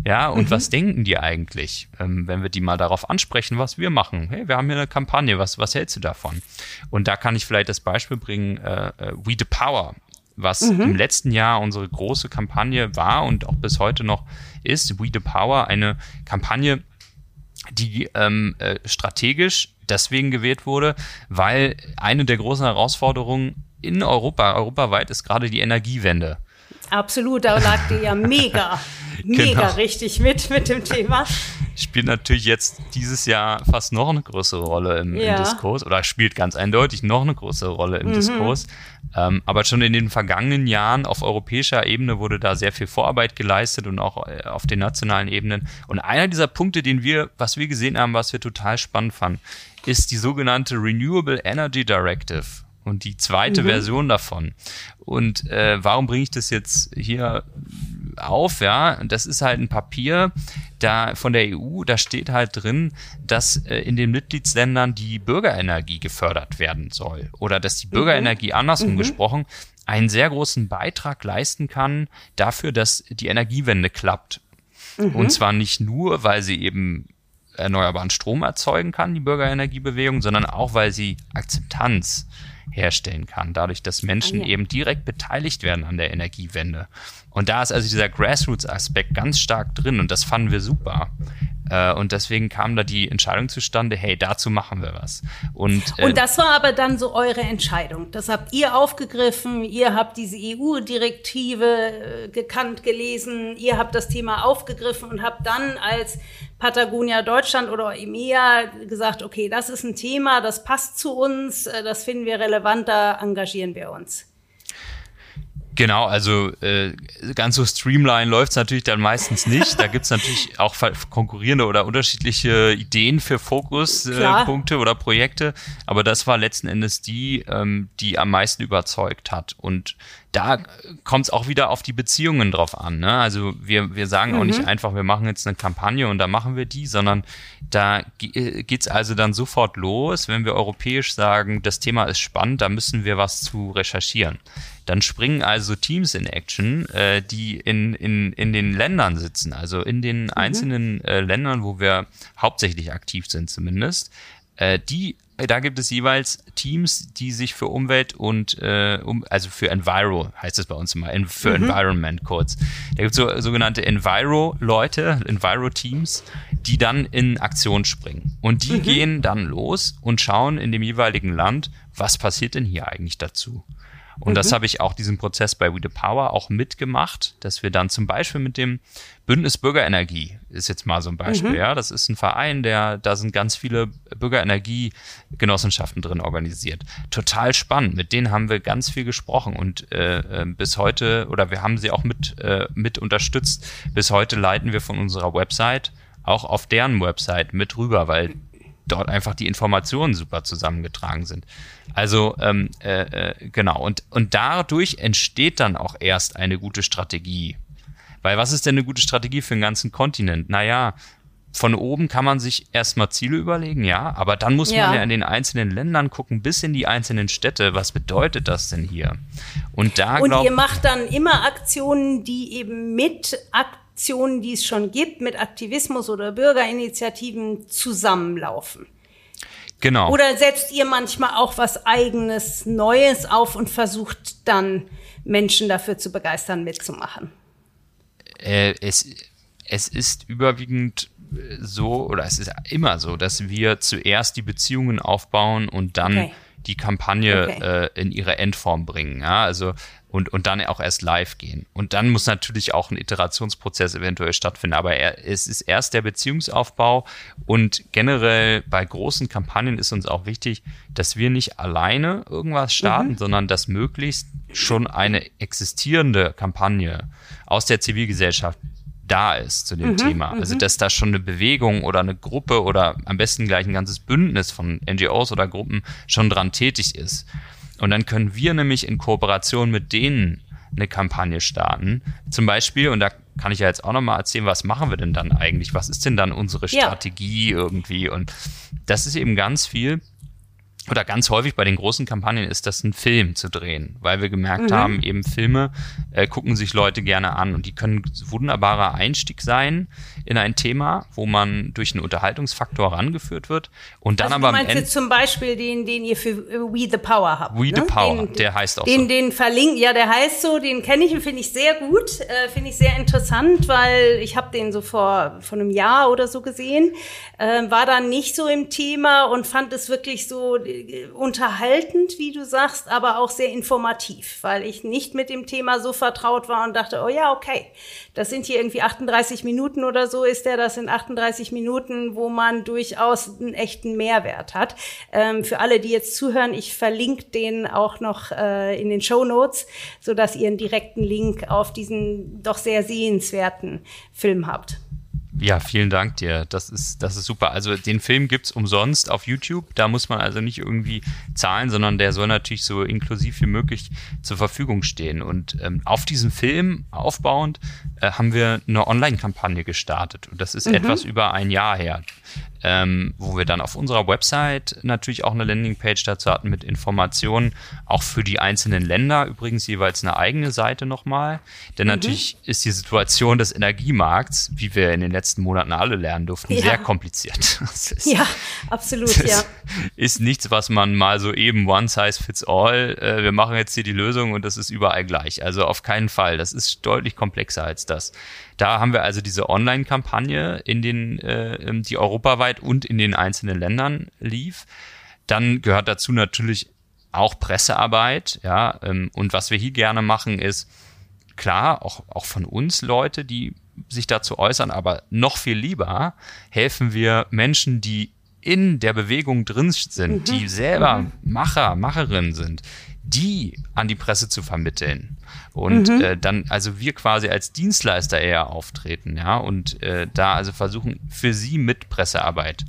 Ja, und mhm. was denken die eigentlich, ähm, wenn wir die mal darauf ansprechen, was wir machen? Hey, wir haben hier eine Kampagne, was, was hältst du davon? Und da kann ich vielleicht das Beispiel bringen, äh, äh We the Power was mhm. im letzten Jahr unsere große Kampagne war und auch bis heute noch ist, We the Power, eine Kampagne, die ähm, äh, strategisch deswegen gewählt wurde, weil eine der großen Herausforderungen in Europa, europaweit, ist gerade die Energiewende. Absolut, da lag die ja mega, [LAUGHS] mega genau. richtig mit mit dem Thema spielt natürlich jetzt dieses Jahr fast noch eine größere Rolle im, ja. im Diskurs oder spielt ganz eindeutig noch eine größere Rolle im mhm. Diskurs. Ähm, aber schon in den vergangenen Jahren auf europäischer Ebene wurde da sehr viel Vorarbeit geleistet und auch äh, auf den nationalen Ebenen. Und einer dieser Punkte, den wir, was wir gesehen haben, was wir total spannend fanden, ist die sogenannte Renewable Energy Directive und die zweite mhm. Version davon. Und äh, warum bringe ich das jetzt hier auf, ja, das ist halt ein Papier da von der EU, da steht halt drin, dass äh, in den Mitgliedsländern die Bürgerenergie gefördert werden soll oder dass die Bürgerenergie mhm. andersrum mhm. gesprochen einen sehr großen Beitrag leisten kann dafür, dass die Energiewende klappt. Mhm. Und zwar nicht nur, weil sie eben erneuerbaren Strom erzeugen kann, die Bürgerenergiebewegung, sondern auch, weil sie Akzeptanz herstellen kann, dadurch, dass Menschen ah, ja. eben direkt beteiligt werden an der Energiewende. Und da ist also dieser Grassroots-Aspekt ganz stark drin und das fanden wir super. Äh, und deswegen kam da die Entscheidung zustande, hey, dazu machen wir was. Und, äh, und das war aber dann so eure Entscheidung. Das habt ihr aufgegriffen, ihr habt diese EU-Direktive äh, gekannt, gelesen, ihr habt das Thema aufgegriffen und habt dann als Patagonia Deutschland oder EMEA gesagt, okay, das ist ein Thema, das passt zu uns, äh, das finden wir relevant, da engagieren wir uns. Genau, also äh, ganz so streamline läuft's natürlich dann meistens nicht. Da gibt's natürlich auch konkurrierende oder unterschiedliche Ideen für Fokuspunkte äh, oder Projekte. Aber das war letzten Endes die, ähm, die am meisten überzeugt hat. Und da kommt's auch wieder auf die Beziehungen drauf an. Ne? Also wir, wir sagen mhm. auch nicht mhm. einfach, wir machen jetzt eine Kampagne und da machen wir die, sondern da äh, geht's also dann sofort los, wenn wir europäisch sagen, das Thema ist spannend, da müssen wir was zu recherchieren. Dann springen also Teams in Action, äh, die in, in, in den Ländern sitzen, also in den mhm. einzelnen äh, Ländern, wo wir hauptsächlich aktiv sind zumindest. Äh, die da gibt es jeweils Teams, die sich für Umwelt und äh, um, also für Enviro heißt es bei uns immer, für mhm. Environment kurz. Da gibt es so, sogenannte Enviro-Leute, Enviro-Teams, die dann in Aktion springen. Und die mhm. gehen dann los und schauen in dem jeweiligen Land, was passiert denn hier eigentlich dazu? Und mhm. das habe ich auch diesen Prozess bei We the Power auch mitgemacht, dass wir dann zum Beispiel mit dem Bündnis Bürgerenergie ist jetzt mal so ein Beispiel, mhm. ja. Das ist ein Verein, der, da sind ganz viele Bürgerenergiegenossenschaften drin organisiert. Total spannend. Mit denen haben wir ganz viel gesprochen und äh, äh, bis heute, oder wir haben sie auch mit, äh, mit unterstützt. Bis heute leiten wir von unserer Website auch auf deren Website mit rüber, weil dort einfach die Informationen super zusammengetragen sind. Also ähm, äh, äh, genau, und, und dadurch entsteht dann auch erst eine gute Strategie. Weil was ist denn eine gute Strategie für einen ganzen Kontinent? Naja, von oben kann man sich erstmal Ziele überlegen, ja, aber dann muss ja. man ja in den einzelnen Ländern gucken, bis in die einzelnen Städte, was bedeutet das denn hier? Und da Und ihr macht dann immer Aktionen, die eben mit Aktionen Aktionen, die es schon gibt, mit Aktivismus oder Bürgerinitiativen zusammenlaufen. Genau. Oder setzt ihr manchmal auch was eigenes Neues auf und versucht dann Menschen dafür zu begeistern, mitzumachen? Äh, es, es ist überwiegend so, oder es ist immer so, dass wir zuerst die Beziehungen aufbauen und dann okay die Kampagne okay. äh, in ihre Endform bringen. Ja, also und, und dann auch erst live gehen. Und dann muss natürlich auch ein Iterationsprozess eventuell stattfinden. Aber er, es ist erst der Beziehungsaufbau und generell bei großen Kampagnen ist uns auch wichtig, dass wir nicht alleine irgendwas starten, mhm. sondern dass möglichst schon eine existierende Kampagne aus der Zivilgesellschaft da ist zu dem mhm, Thema. Also mhm. dass da schon eine Bewegung oder eine Gruppe oder am besten gleich ein ganzes Bündnis von NGOs oder Gruppen schon dran tätig ist. Und dann können wir nämlich in Kooperation mit denen eine Kampagne starten. Zum Beispiel, und da kann ich ja jetzt auch nochmal erzählen, was machen wir denn dann eigentlich? Was ist denn dann unsere Strategie ja. irgendwie? Und das ist eben ganz viel oder ganz häufig bei den großen Kampagnen ist das ein Film zu drehen, weil wir gemerkt mhm. haben, eben Filme äh, gucken sich Leute gerne an und die können wunderbarer Einstieg sein in ein Thema, wo man durch einen Unterhaltungsfaktor rangeführt wird und dann also aber du meinst am Ende zum Beispiel den, den ihr für äh, We the Power habt. We ne? the Power, den, der heißt auch den, so. Den verlinken, ja, der heißt so, den kenne ich und finde ich sehr gut, äh, finde ich sehr interessant, weil ich habe den so vor vor einem Jahr oder so gesehen, äh, war dann nicht so im Thema und fand es wirklich so äh, unterhaltend, wie du sagst, aber auch sehr informativ, weil ich nicht mit dem Thema so vertraut war und dachte, oh ja, okay, das sind hier irgendwie 38 Minuten oder so ist der, das sind 38 Minuten, wo man durchaus einen echten Mehrwert hat. Ähm, für alle, die jetzt zuhören, ich verlinke den auch noch äh, in den Show Notes, so dass ihr einen direkten Link auf diesen doch sehr sehenswerten Film habt. Ja, vielen Dank dir. Das ist, das ist super. Also den Film gibt's umsonst auf YouTube. Da muss man also nicht irgendwie zahlen, sondern der soll natürlich so inklusiv wie möglich zur Verfügung stehen. Und ähm, auf diesen Film aufbauend äh, haben wir eine Online-Kampagne gestartet. Und das ist mhm. etwas über ein Jahr her ähm, wo wir dann auf unserer Website natürlich auch eine Landingpage dazu hatten mit Informationen, auch für die einzelnen Länder übrigens jeweils eine eigene Seite nochmal. Denn mhm. natürlich ist die Situation des Energiemarkts, wie wir in den letzten Monaten alle lernen durften, ja. sehr kompliziert. [LAUGHS] Ist, ja, absolut, ja. Ist nichts, was man mal so eben one size fits all, äh, wir machen jetzt hier die Lösung und das ist überall gleich. Also auf keinen Fall. Das ist deutlich komplexer als das. Da haben wir also diese Online-Kampagne in den, äh, die europaweit und in den einzelnen Ländern lief. Dann gehört dazu natürlich auch Pressearbeit, ja. Ähm, und was wir hier gerne machen ist, klar, auch, auch von uns Leute, die sich dazu äußern, aber noch viel lieber helfen wir Menschen, die in der Bewegung drin sind, mhm. die selber mhm. Macher, Macherinnen sind, die an die Presse zu vermitteln. Und mhm. äh, dann, also wir quasi als Dienstleister eher auftreten, ja, und äh, da also versuchen, für sie mit Pressearbeit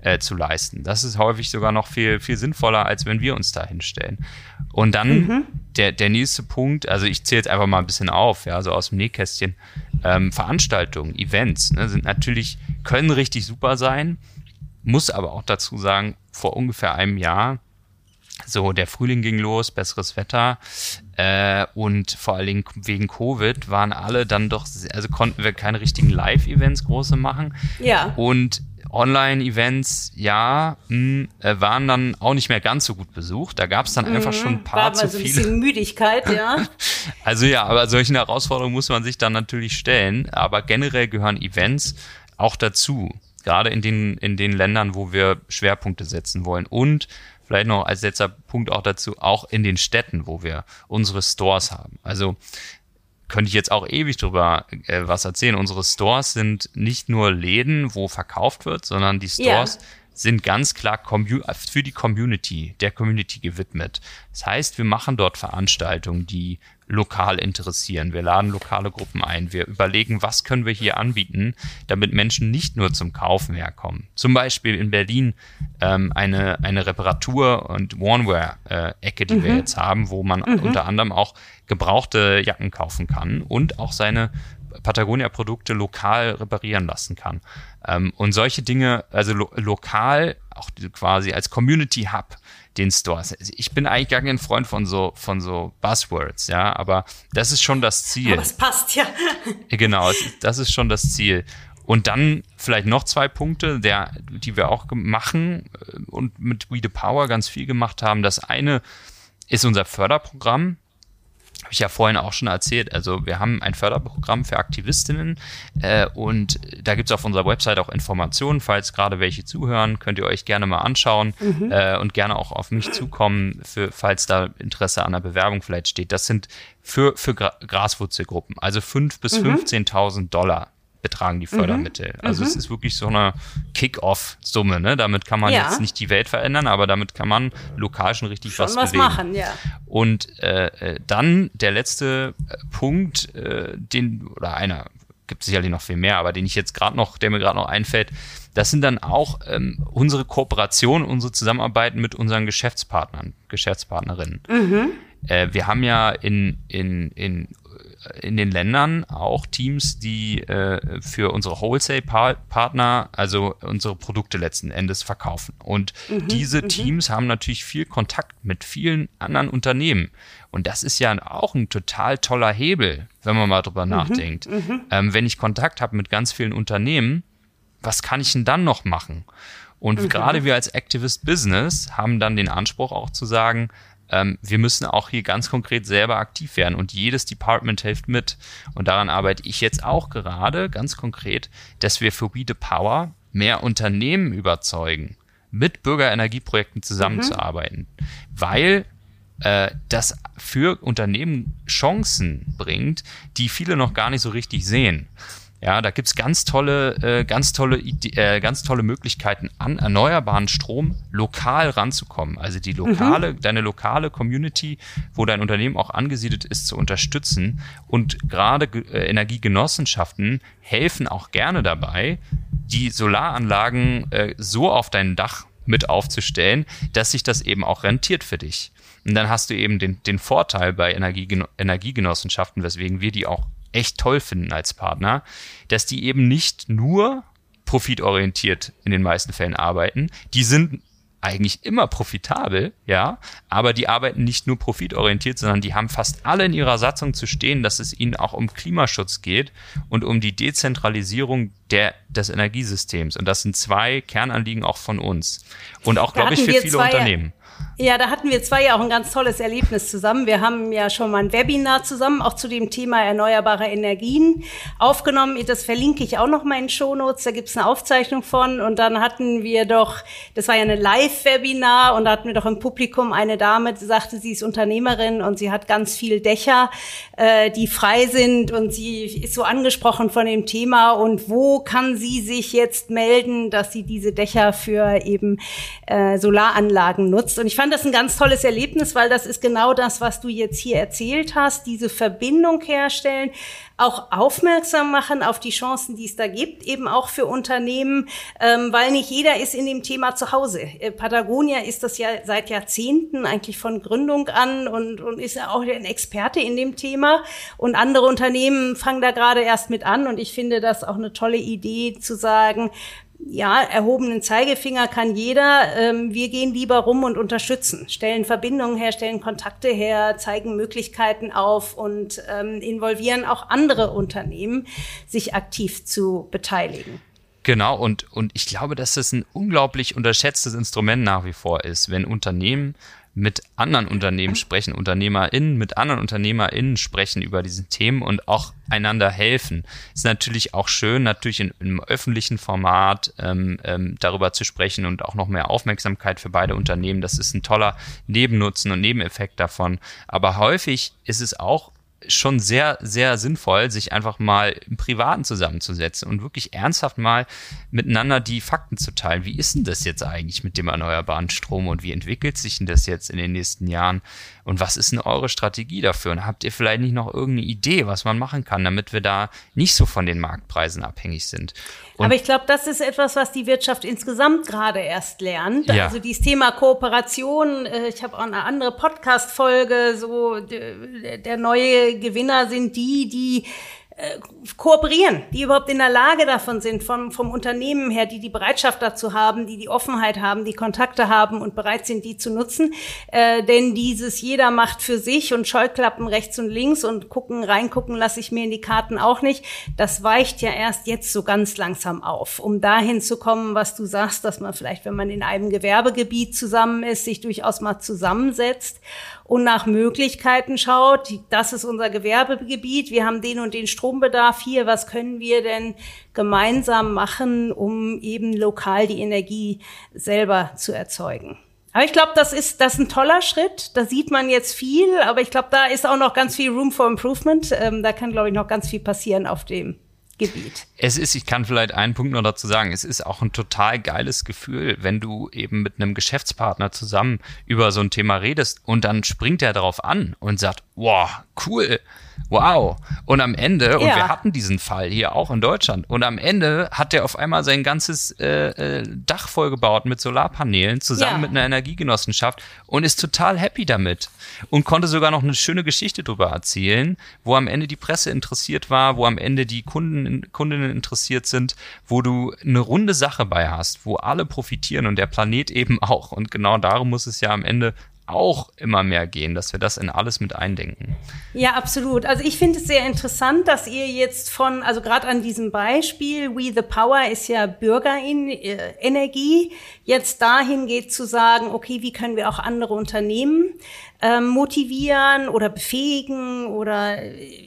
äh, zu leisten. Das ist häufig sogar noch viel, viel sinnvoller, als wenn wir uns da hinstellen. Und dann mhm. der, der nächste Punkt, also ich zähle jetzt einfach mal ein bisschen auf, ja, so aus dem Nähkästchen, ähm, Veranstaltungen, Events, ne, sind natürlich, können richtig super sein, muss aber auch dazu sagen, vor ungefähr einem Jahr so, der Frühling ging los, besseres Wetter äh, und vor allen Dingen wegen Covid waren alle dann doch, also konnten wir keine richtigen Live-Events große machen. Ja. Und Online-Events, ja, mh, hm, äh, waren dann auch nicht mehr ganz so gut besucht. Da gab es dann mhm, einfach schon ein paar war zu so ein viele. Bisschen Müdigkeit, ja. [LAUGHS] also ja, aber solchen Herausforderungen muss man sich dann natürlich stellen. Aber generell gehören Events auch dazu. Gerade in den, in den Ländern, wo wir Schwerpunkte setzen wollen. Und vielleicht noch als letzter Punkt auch dazu, auch in den Städten, wo wir unsere Stores haben. Also könnte ich jetzt auch ewig drüber äh, was erzählen. Unsere Stores sind nicht nur Läden, wo verkauft wird, sondern die Stores ja. sind ganz klar für die Community, der Community gewidmet. Das heißt, wir machen dort Veranstaltungen, die lokal interessieren. Wir laden lokale Gruppen ein. Wir überlegen, was können wir hier anbieten, damit Menschen nicht nur zum Kaufen herkommen. Zum Beispiel in Berlin ähm, eine, eine Reparatur- und Warnware-Ecke, die mhm. wir jetzt haben, wo man mhm. unter anderem auch gebrauchte Jacken kaufen kann und auch seine Patagonia-Produkte lokal reparieren lassen kann. Ähm, und solche Dinge, also lo lokal, auch quasi als Community Hub, den Stores. Also ich bin eigentlich gar kein Freund von so, von so Buzzwords, ja, aber das ist schon das Ziel. Aber es passt, ja. [LAUGHS] Genau, das ist schon das Ziel. Und dann vielleicht noch zwei Punkte, der, die wir auch machen äh, und mit We the Power ganz viel gemacht haben. Das eine ist unser Förderprogramm. Habe ich ja vorhin auch schon erzählt. Also wir haben ein Förderprogramm für Aktivistinnen äh, und da gibt es auf unserer Website auch Informationen. Falls gerade welche zuhören, könnt ihr euch gerne mal anschauen mhm. äh, und gerne auch auf mich zukommen, für, falls da Interesse an der Bewerbung vielleicht steht. Das sind für, für Gra Graswurzelgruppen, also 5.000 bis mhm. 15.000 Dollar betragen die Fördermittel. Mhm. Also mhm. es ist wirklich so eine Kick-Off-Summe. Ne? Damit kann man ja. jetzt nicht die Welt verändern, aber damit kann man lokal schon richtig schon was, was bewegen. machen. Ja. Und äh, äh dann der letzte äh, Punkt, äh, den oder einer gibt sicherlich noch viel mehr, aber den ich jetzt gerade noch, der mir gerade noch einfällt, das sind dann auch ähm, unsere Kooperation, unsere Zusammenarbeiten mit unseren Geschäftspartnern, Geschäftspartnerinnen. Mhm. Äh, wir haben ja in, in, in in den Ländern auch Teams, die äh, für unsere Wholesale-Partner, also unsere Produkte letzten Endes verkaufen. Und mhm, diese mhm. Teams haben natürlich viel Kontakt mit vielen anderen Unternehmen. Und das ist ja auch ein total toller Hebel, wenn man mal drüber mhm, nachdenkt. Mhm. Ähm, wenn ich Kontakt habe mit ganz vielen Unternehmen, was kann ich denn dann noch machen? Und mhm. gerade wir als Activist Business haben dann den Anspruch auch zu sagen, ähm, wir müssen auch hier ganz konkret selber aktiv werden und jedes Department hilft mit. Und daran arbeite ich jetzt auch gerade ganz konkret, dass wir für We the Power mehr Unternehmen überzeugen, mit Bürgerenergieprojekten zusammenzuarbeiten, mhm. weil äh, das für Unternehmen Chancen bringt, die viele noch gar nicht so richtig sehen. Ja, da gibt's ganz tolle, äh, ganz tolle, äh, ganz tolle Möglichkeiten, an erneuerbaren Strom lokal ranzukommen. Also die lokale, mhm. deine lokale Community, wo dein Unternehmen auch angesiedelt ist, zu unterstützen. Und gerade äh, Energiegenossenschaften helfen auch gerne dabei, die Solaranlagen äh, so auf dein Dach mit aufzustellen, dass sich das eben auch rentiert für dich. Und dann hast du eben den, den Vorteil bei Energiegen Energiegenossenschaften, weswegen wir die auch echt toll finden als Partner, dass die eben nicht nur profitorientiert in den meisten Fällen arbeiten. Die sind eigentlich immer profitabel, ja, aber die arbeiten nicht nur profitorientiert, sondern die haben fast alle in ihrer Satzung zu stehen, dass es ihnen auch um Klimaschutz geht und um die Dezentralisierung der, des Energiesystems. Und das sind zwei Kernanliegen auch von uns. Und auch, glaube ich, für viele Unternehmen. Ja, da hatten wir zwei ja auch ein ganz tolles Erlebnis zusammen. Wir haben ja schon mal ein Webinar zusammen, auch zu dem Thema erneuerbare Energien aufgenommen. Das verlinke ich auch noch mal in Shownotes. Da gibt's eine Aufzeichnung von. Und dann hatten wir doch, das war ja eine Live-Webinar, und da hatten wir doch im Publikum eine Dame, die sagte, sie ist Unternehmerin und sie hat ganz viel Dächer, äh, die frei sind. Und sie ist so angesprochen von dem Thema. Und wo kann sie sich jetzt melden, dass sie diese Dächer für eben äh, Solaranlagen nutzt? Und ich fand das ein ganz tolles Erlebnis, weil das ist genau das, was du jetzt hier erzählt hast, diese Verbindung herstellen, auch aufmerksam machen auf die Chancen, die es da gibt, eben auch für Unternehmen, ähm, weil nicht jeder ist in dem Thema zu Hause. Äh, Patagonia ist das ja seit Jahrzehnten eigentlich von Gründung an und, und ist ja auch ein Experte in dem Thema. Und andere Unternehmen fangen da gerade erst mit an. Und ich finde das auch eine tolle Idee zu sagen, ja, erhobenen Zeigefinger kann jeder. Ähm, wir gehen lieber rum und unterstützen, stellen Verbindungen her, stellen Kontakte her, zeigen Möglichkeiten auf und ähm, involvieren auch andere Unternehmen, sich aktiv zu beteiligen. Genau, und, und ich glaube, dass das ein unglaublich unterschätztes Instrument nach wie vor ist, wenn Unternehmen mit anderen Unternehmen sprechen, UnternehmerInnen mit anderen UnternehmerInnen sprechen über diese Themen und auch einander helfen. Ist natürlich auch schön, natürlich in, im öffentlichen Format ähm, ähm, darüber zu sprechen und auch noch mehr Aufmerksamkeit für beide Unternehmen. Das ist ein toller Nebennutzen und Nebeneffekt davon. Aber häufig ist es auch schon sehr, sehr sinnvoll, sich einfach mal im Privaten zusammenzusetzen und wirklich ernsthaft mal miteinander die Fakten zu teilen. Wie ist denn das jetzt eigentlich mit dem erneuerbaren Strom und wie entwickelt sich denn das jetzt in den nächsten Jahren? Und was ist denn eure Strategie dafür? Und habt ihr vielleicht nicht noch irgendeine Idee, was man machen kann, damit wir da nicht so von den Marktpreisen abhängig sind? Und Aber ich glaube, das ist etwas, was die Wirtschaft insgesamt gerade erst lernt. Ja. Also dieses Thema Kooperation. Äh, ich habe auch eine andere Podcast-Folge, so der neue Gewinner sind die, die äh, kooperieren, die überhaupt in der Lage davon sind, vom, vom Unternehmen her, die die Bereitschaft dazu haben, die die Offenheit haben, die Kontakte haben und bereit sind, die zu nutzen. Äh, denn dieses jeder macht für sich und Scheuklappen rechts und links und gucken, reingucken lasse ich mir in die Karten auch nicht. Das weicht ja erst jetzt so ganz langsam auf, um dahin zu kommen, was du sagst, dass man vielleicht, wenn man in einem Gewerbegebiet zusammen ist, sich durchaus mal zusammensetzt und nach Möglichkeiten schaut. Das ist unser Gewerbegebiet. Wir haben den und den Strombedarf hier. Was können wir denn gemeinsam machen, um eben lokal die Energie selber zu erzeugen? Aber ich glaube, das ist, das ist ein toller Schritt. Da sieht man jetzt viel, aber ich glaube, da ist auch noch ganz viel Room for Improvement. Ähm, da kann, glaube ich, noch ganz viel passieren auf dem Gebiet. Es ist, ich kann vielleicht einen Punkt noch dazu sagen, es ist auch ein total geiles Gefühl, wenn du eben mit einem Geschäftspartner zusammen über so ein Thema redest und dann springt er darauf an und sagt, wow, cool, wow. Und am Ende, ja. und wir hatten diesen Fall hier auch in Deutschland, und am Ende hat er auf einmal sein ganzes äh, äh, Dach vollgebaut mit Solarpanelen zusammen ja. mit einer Energiegenossenschaft und ist total happy damit und konnte sogar noch eine schöne Geschichte darüber erzählen, wo am Ende die Presse interessiert war, wo am Ende die Kunden, Kundinnen interessiert sind, wo du eine runde Sache bei hast, wo alle profitieren und der Planet eben [LAUGHS] auch. Und genau darum muss es ja am Ende auch immer mehr gehen, dass wir das in alles mit eindenken. Ja, absolut. Also ich finde es sehr interessant, dass ihr jetzt von, also gerade an diesem Beispiel, We the Power ist ja Bürgerenergie, jetzt dahin geht zu sagen, okay, wie können wir auch andere Unternehmen ähm, motivieren oder befähigen oder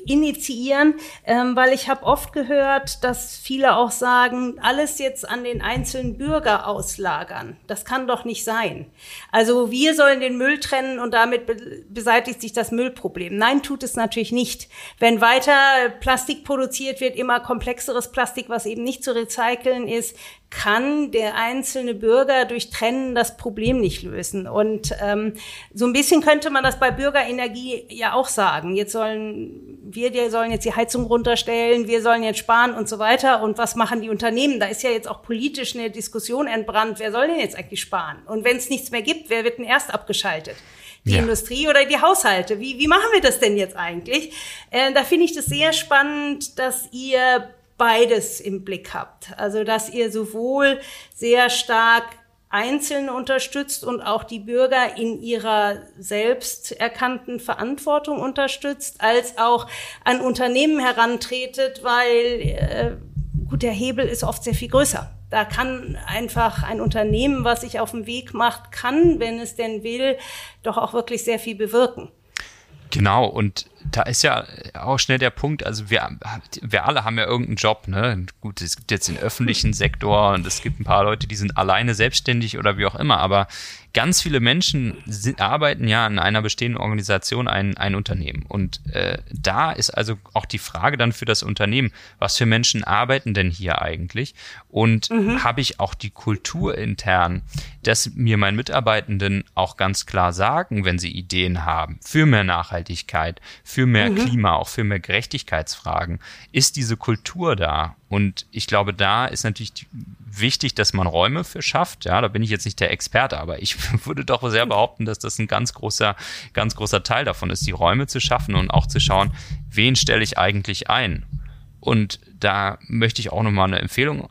initiieren, ähm, weil ich habe oft gehört, dass viele auch sagen, alles jetzt an den einzelnen Bürger auslagern. Das kann doch nicht sein. Also wir sollen den Müll trennen und damit be beseitigt sich das Müllproblem. Nein, tut es natürlich nicht. Wenn weiter Plastik produziert wird, immer komplexeres Plastik, was eben nicht zu recyceln ist, kann der einzelne Bürger durch Trennen das Problem nicht lösen. Und ähm, so ein bisschen könnte man das bei Bürgerenergie ja auch sagen. Jetzt sollen wir, wir sollen jetzt die Heizung runterstellen, wir sollen jetzt sparen und so weiter. Und was machen die Unternehmen? Da ist ja jetzt auch politisch eine Diskussion entbrannt. Wer soll denn jetzt eigentlich sparen? Und wenn es nichts mehr gibt, wer wird denn erst abgeschaltet? die ja. Industrie oder die Haushalte. Wie, wie machen wir das denn jetzt eigentlich? Äh, da finde ich das sehr spannend, dass ihr beides im Blick habt. Also dass ihr sowohl sehr stark Einzelne unterstützt und auch die Bürger in ihrer selbst erkannten Verantwortung unterstützt, als auch an Unternehmen herantretet, weil äh, gut, der Hebel ist oft sehr viel größer. Da kann einfach ein Unternehmen, was sich auf den Weg macht, kann, wenn es denn will, doch auch wirklich sehr viel bewirken. Genau, und da ist ja auch schnell der Punkt, also wir, wir alle haben ja irgendeinen Job, ne? Gut, es gibt jetzt den öffentlichen Sektor und es gibt ein paar Leute, die sind alleine selbstständig oder wie auch immer, aber ganz viele Menschen sind, arbeiten ja in einer bestehenden Organisation ein, ein Unternehmen. Und äh, da ist also auch die Frage dann für das Unternehmen, was für Menschen arbeiten denn hier eigentlich? Und mhm. habe ich auch die Kultur intern, dass mir meine Mitarbeitenden auch ganz klar sagen, wenn sie Ideen haben für mehr Nachhaltigkeit, für mehr mhm. Klima, auch für mehr Gerechtigkeitsfragen, ist diese Kultur da? Und ich glaube, da ist natürlich wichtig, dass man Räume für schafft. Ja, da bin ich jetzt nicht der Experte, aber ich [LAUGHS] würde doch sehr behaupten, dass das ein ganz großer, ganz großer Teil davon ist, die Räume zu schaffen und auch zu schauen, wen stelle ich eigentlich ein. Und da möchte ich auch nochmal eine Empfehlung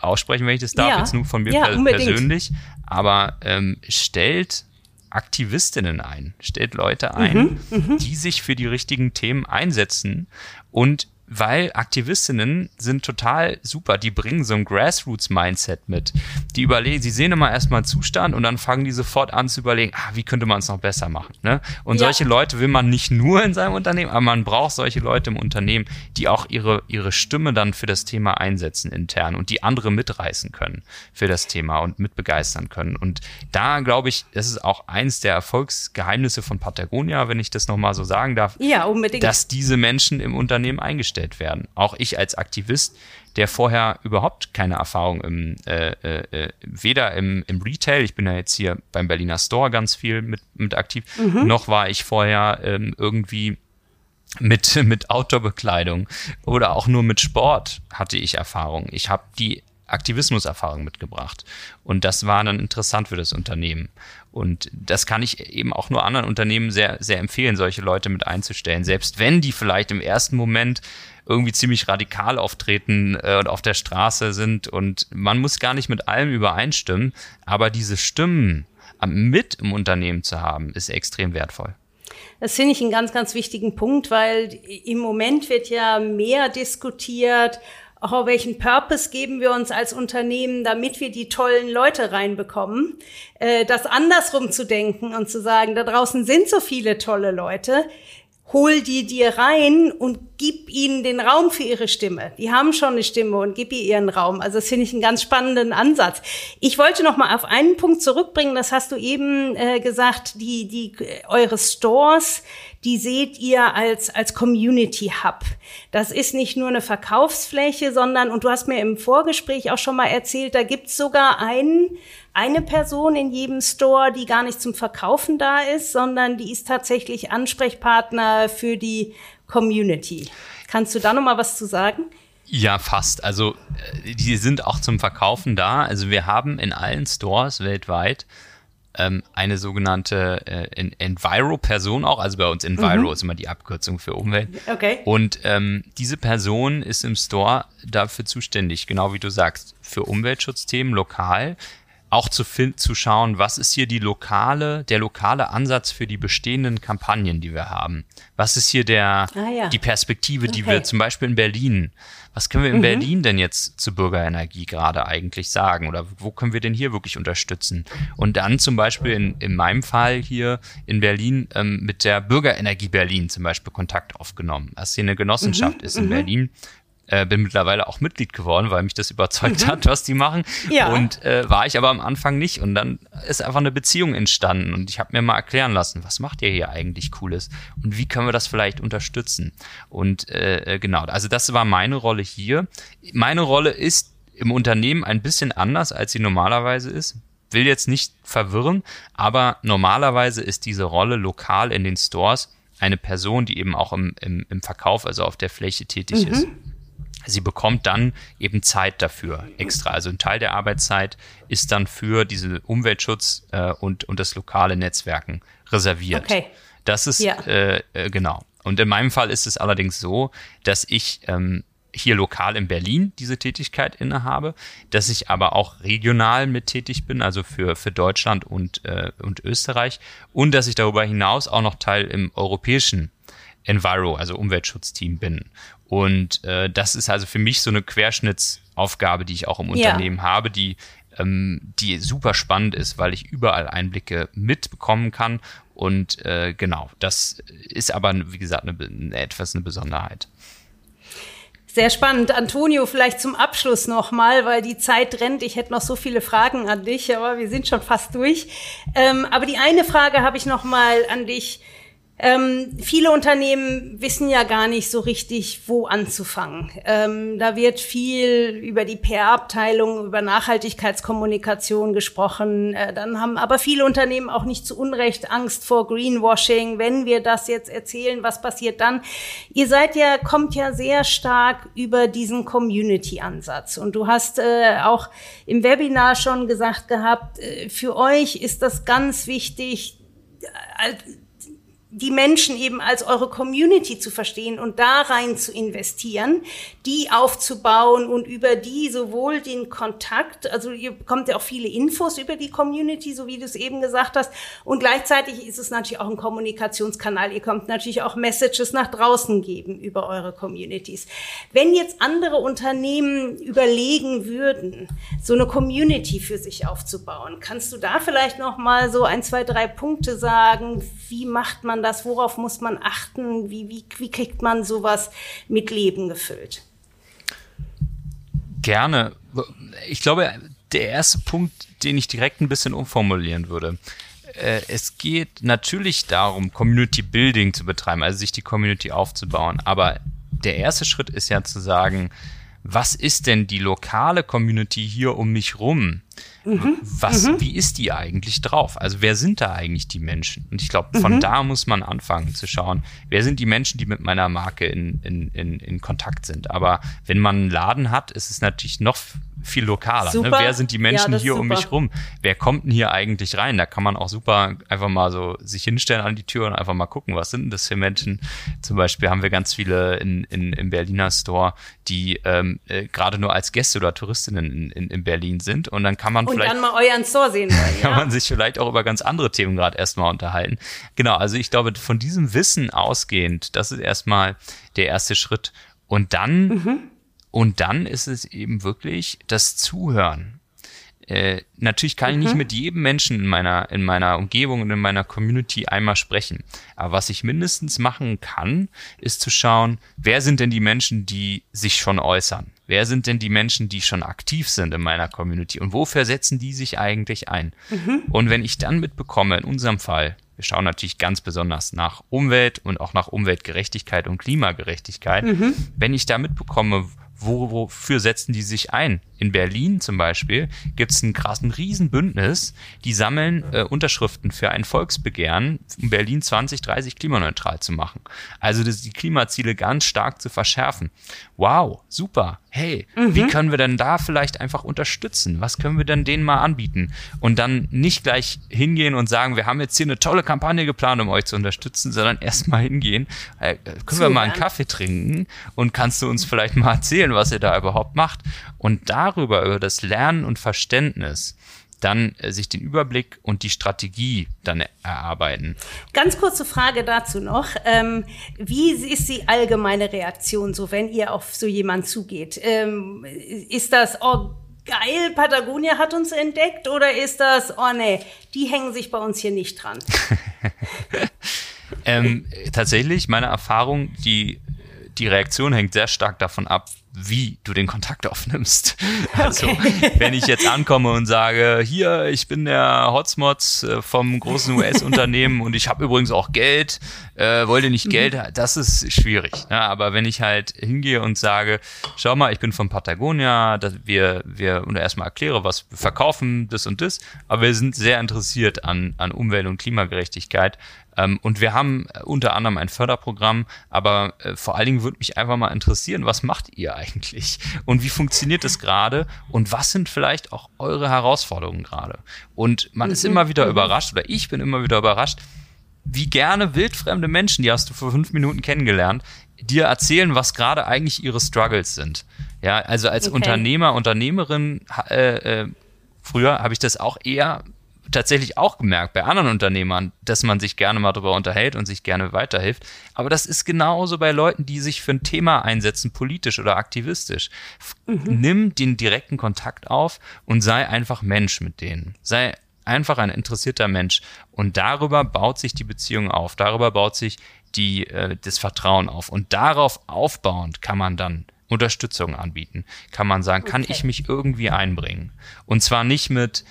aussprechen, wenn ich das darf, ja. jetzt nur von mir ja, per persönlich. Aber ähm, stellt Aktivistinnen ein, stellt Leute ein, mhm, mhm. die sich für die richtigen Themen einsetzen und weil Aktivistinnen sind total super. Die bringen so ein Grassroots-Mindset mit. Die überlegen, sie sehen immer erstmal einen Zustand und dann fangen die sofort an zu überlegen, ah, wie könnte man es noch besser machen. Ne? Und ja. solche Leute will man nicht nur in seinem Unternehmen, aber man braucht solche Leute im Unternehmen, die auch ihre, ihre Stimme dann für das Thema einsetzen intern und die andere mitreißen können für das Thema und mitbegeistern können. Und da glaube ich, das ist auch eins der Erfolgsgeheimnisse von Patagonia, wenn ich das nochmal so sagen darf, ja, unbedingt. dass diese Menschen im Unternehmen eingestellt eingestellt werden. Auch ich als Aktivist, der vorher überhaupt keine Erfahrung im, äh, äh, weder im, im Retail, ich bin ja jetzt hier beim Berliner Store ganz viel mit, mit aktiv, mhm. noch war ich vorher ähm, irgendwie mit, [LAUGHS] mit Outdoor-Bekleidung oder auch nur mit Sport hatte ich Erfahrung. Ich habe die Aktivismuserfahrung mitgebracht. Und das war dann interessant für das Unternehmen. Und das kann ich eben auch nur anderen Unternehmen sehr, sehr empfehlen, solche Leute mit einzustellen. Selbst wenn die vielleicht im ersten Moment irgendwie ziemlich radikal auftreten äh, und auf der Straße sind und man muss gar nicht mit allem übereinstimmen, aber diese Stimmen mit im Unternehmen zu haben, ist extrem wertvoll. Das finde ich einen ganz, ganz wichtigen Punkt, weil im Moment wird ja mehr diskutiert, auch welchen Purpose geben wir uns als Unternehmen, damit wir die tollen Leute reinbekommen. Äh, das andersrum zu denken und zu sagen, da draußen sind so viele tolle Leute, hol die dir rein und gib ihnen den Raum für ihre Stimme. Die haben schon eine Stimme und gib ihr ihren Raum. Also das finde ich einen ganz spannenden Ansatz. Ich wollte noch mal auf einen Punkt zurückbringen. Das hast du eben äh, gesagt. Die, die eure Stores, die seht ihr als als Community Hub. Das ist nicht nur eine Verkaufsfläche, sondern und du hast mir im Vorgespräch auch schon mal erzählt, da gibt's sogar einen eine Person in jedem Store, die gar nicht zum Verkaufen da ist, sondern die ist tatsächlich Ansprechpartner für die Community. Kannst du da noch mal was zu sagen? Ja, fast. Also äh, die sind auch zum Verkaufen da. Also wir haben in allen Stores weltweit ähm, eine sogenannte äh, Enviro-Person auch. Also bei uns Enviro mhm. ist immer die Abkürzung für Umwelt. Okay. Und ähm, diese Person ist im Store dafür zuständig, genau wie du sagst, für Umweltschutzthemen lokal auch zu, zu schauen, was ist hier die lokale, der lokale Ansatz für die bestehenden Kampagnen, die wir haben. Was ist hier der, ah, ja. die Perspektive, die okay. wir zum Beispiel in Berlin, was können wir in mhm. Berlin denn jetzt zu Bürgerenergie gerade eigentlich sagen? Oder wo können wir denn hier wirklich unterstützen? Und dann zum Beispiel in, in meinem Fall hier in Berlin ähm, mit der Bürgerenergie Berlin zum Beispiel Kontakt aufgenommen. Was hier eine Genossenschaft mhm. ist in mhm. Berlin, äh, bin mittlerweile auch Mitglied geworden, weil mich das überzeugt mhm. hat, was die machen. Ja. Und äh, war ich aber am Anfang nicht. Und dann ist einfach eine Beziehung entstanden. Und ich habe mir mal erklären lassen, was macht ihr hier eigentlich Cooles? Und wie können wir das vielleicht unterstützen? Und äh, äh genau, also das war meine Rolle hier. Meine Rolle ist im Unternehmen ein bisschen anders, als sie normalerweise ist. Will jetzt nicht verwirren, aber normalerweise ist diese Rolle lokal in den Stores eine Person, die eben auch im, im, im Verkauf, also auf der Fläche tätig mhm. ist sie bekommt dann eben Zeit dafür extra. Also ein Teil der Arbeitszeit ist dann für diesen Umweltschutz äh, und, und das lokale Netzwerken reserviert. Okay. Das ist ja. äh, äh, genau. Und in meinem Fall ist es allerdings so, dass ich ähm, hier lokal in Berlin diese Tätigkeit innehabe, dass ich aber auch regional mit tätig bin, also für, für Deutschland und, äh, und Österreich und dass ich darüber hinaus auch noch Teil im europäischen Enviro, also Umweltschutzteam bin. Und äh, das ist also für mich so eine Querschnittsaufgabe, die ich auch im Unternehmen ja. habe, die, ähm, die super spannend ist, weil ich überall Einblicke mitbekommen kann. Und äh, genau, das ist aber, wie gesagt, eine, eine, etwas eine Besonderheit. Sehr spannend. Antonio, vielleicht zum Abschluss nochmal, weil die Zeit rennt. Ich hätte noch so viele Fragen an dich, aber wir sind schon fast durch. Ähm, aber die eine Frage habe ich nochmal an dich. Ähm, viele Unternehmen wissen ja gar nicht so richtig, wo anzufangen. Ähm, da wird viel über die PR-Abteilung, über Nachhaltigkeitskommunikation gesprochen. Äh, dann haben aber viele Unternehmen auch nicht zu Unrecht Angst vor Greenwashing. Wenn wir das jetzt erzählen, was passiert dann? Ihr seid ja, kommt ja sehr stark über diesen Community-Ansatz. Und du hast äh, auch im Webinar schon gesagt gehabt, äh, für euch ist das ganz wichtig, äh, die Menschen eben als eure Community zu verstehen und da rein zu investieren, die aufzubauen und über die sowohl den Kontakt, also ihr bekommt ja auch viele Infos über die Community, so wie du es eben gesagt hast, und gleichzeitig ist es natürlich auch ein Kommunikationskanal. Ihr kommt natürlich auch Messages nach draußen geben über eure Communities. Wenn jetzt andere Unternehmen überlegen würden, so eine Community für sich aufzubauen, kannst du da vielleicht noch mal so ein, zwei, drei Punkte sagen? Wie macht man das? Worauf muss man achten? Wie, wie, wie kriegt man sowas mit Leben gefüllt? Gerne. Ich glaube, der erste Punkt, den ich direkt ein bisschen umformulieren würde. Äh, es geht natürlich darum, Community Building zu betreiben, also sich die Community aufzubauen. Aber der erste Schritt ist ja zu sagen, was ist denn die lokale Community hier um mich rum? Mhm. Was, mhm. wie ist die eigentlich drauf? Also wer sind da eigentlich die Menschen? Und ich glaube, von mhm. da muss man anfangen zu schauen, wer sind die Menschen, die mit meiner Marke in, in, in, in Kontakt sind. Aber wenn man einen Laden hat, ist es natürlich noch viel lokaler. Ne? Wer sind die Menschen ja, hier um mich rum? Wer kommt denn hier eigentlich rein? Da kann man auch super einfach mal so sich hinstellen an die Tür und einfach mal gucken, was sind denn das für Menschen? Zum Beispiel haben wir ganz viele in, in, im Berliner Store, die ähm, äh, gerade nur als Gäste oder Touristinnen in, in, in Berlin sind. Und dann kann man und vielleicht. dann mal euren Store sehen wollen. [LAUGHS] kann ja. man sich vielleicht auch über ganz andere Themen gerade erstmal unterhalten. Genau, also ich glaube, von diesem Wissen ausgehend, das ist erstmal der erste Schritt. Und dann mhm Und dann ist es eben wirklich das Zuhören. Äh, natürlich kann ich nicht mhm. mit jedem Menschen in meiner, in meiner Umgebung und in meiner Community einmal sprechen. Aber was ich mindestens machen kann, ist zu schauen, wer sind denn die Menschen, die sich schon äußern? Wer sind denn die Menschen, die schon aktiv sind in meiner Community? Und wofür setzen die sich eigentlich ein? Mhm. Und wenn ich dann mitbekomme, in unserem Fall, wir schauen natürlich ganz besonders nach Umwelt und auch nach Umweltgerechtigkeit und Klimagerechtigkeit, mhm. wenn ich da mitbekomme, wo, wofür setzen die sich ein? In Berlin zum Beispiel gibt es einen krassen Riesenbündnis, die sammeln äh, Unterschriften für ein Volksbegehren, um Berlin 2030 klimaneutral zu machen. Also das, die Klimaziele ganz stark zu verschärfen. Wow, super. Hey, mhm. wie können wir denn da vielleicht einfach unterstützen? Was können wir denn denen mal anbieten? Und dann nicht gleich hingehen und sagen, wir haben jetzt hier eine tolle Kampagne geplant, um euch zu unterstützen, sondern erstmal hingehen, äh, können Zuhören. wir mal einen Kaffee trinken und kannst du uns vielleicht mal erzählen, was ihr da überhaupt macht? Und darüber, über das Lernen und Verständnis, dann äh, sich den Überblick und die Strategie dann erarbeiten. Ganz kurze Frage dazu noch. Ähm, wie ist die allgemeine Reaktion so, wenn ihr auf so jemanden zugeht? Ähm, ist das, oh, geil, Patagonia hat uns entdeckt oder ist das, oh nee, die hängen sich bei uns hier nicht dran? [LAUGHS] ähm, tatsächlich, meine Erfahrung, die, die Reaktion hängt sehr stark davon ab, wie du den Kontakt [LAUGHS] aufnimmst. Also, okay. wenn ich jetzt ankomme und sage, hier, ich bin der Hotsmots äh, vom großen US-Unternehmen und ich habe übrigens auch Geld, äh, wollte nicht mhm. Geld, das ist schwierig. Ja, aber wenn ich halt hingehe und sage, schau mal, ich bin von Patagonia, dass wir, wir und erstmal erkläre, was wir verkaufen, das und das, aber wir sind sehr interessiert an, an Umwelt- und Klimagerechtigkeit, und wir haben äh, unter anderem ein Förderprogramm, aber äh, vor allen Dingen würde mich einfach mal interessieren, was macht ihr eigentlich? Und wie funktioniert es gerade? Und was sind vielleicht auch eure Herausforderungen gerade? Und man ist mhm. immer wieder mhm. überrascht, oder ich bin immer wieder überrascht, wie gerne wildfremde Menschen, die hast du vor fünf Minuten kennengelernt, dir erzählen, was gerade eigentlich ihre Struggles sind. Ja, also als okay. Unternehmer, Unternehmerin, äh, äh, früher habe ich das auch eher tatsächlich auch gemerkt bei anderen Unternehmern, dass man sich gerne mal darüber unterhält und sich gerne weiterhilft. Aber das ist genauso bei Leuten, die sich für ein Thema einsetzen, politisch oder aktivistisch. Mhm. Nimm den direkten Kontakt auf und sei einfach Mensch mit denen. Sei einfach ein interessierter Mensch. Und darüber baut sich die Beziehung auf. Darüber baut sich die, äh, das Vertrauen auf. Und darauf aufbauend kann man dann Unterstützung anbieten. Kann man sagen, kann ich mich irgendwie einbringen? Und zwar nicht mit,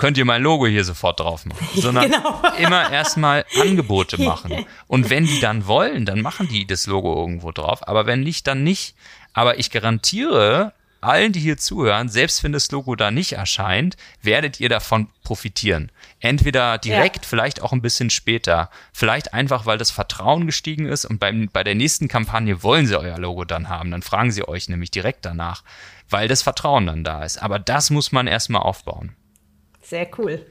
könnt ihr mein Logo hier sofort drauf machen, [LAUGHS] sondern genau. [LAUGHS] immer erstmal Angebote [LAUGHS] machen. Und wenn die dann wollen, dann machen die das Logo irgendwo drauf. Aber wenn nicht, dann nicht. Aber ich garantiere allen, die hier zuhören, selbst wenn das Logo da nicht erscheint, werdet ihr davon profitieren. Entweder direkt, ja. vielleicht auch ein bisschen später. Vielleicht einfach, weil das Vertrauen gestiegen ist und beim, bei der nächsten Kampagne wollen sie euer Logo dann haben. Dann fragen sie euch nämlich direkt danach, weil das Vertrauen dann da ist. Aber das muss man erstmal aufbauen. Sehr cool.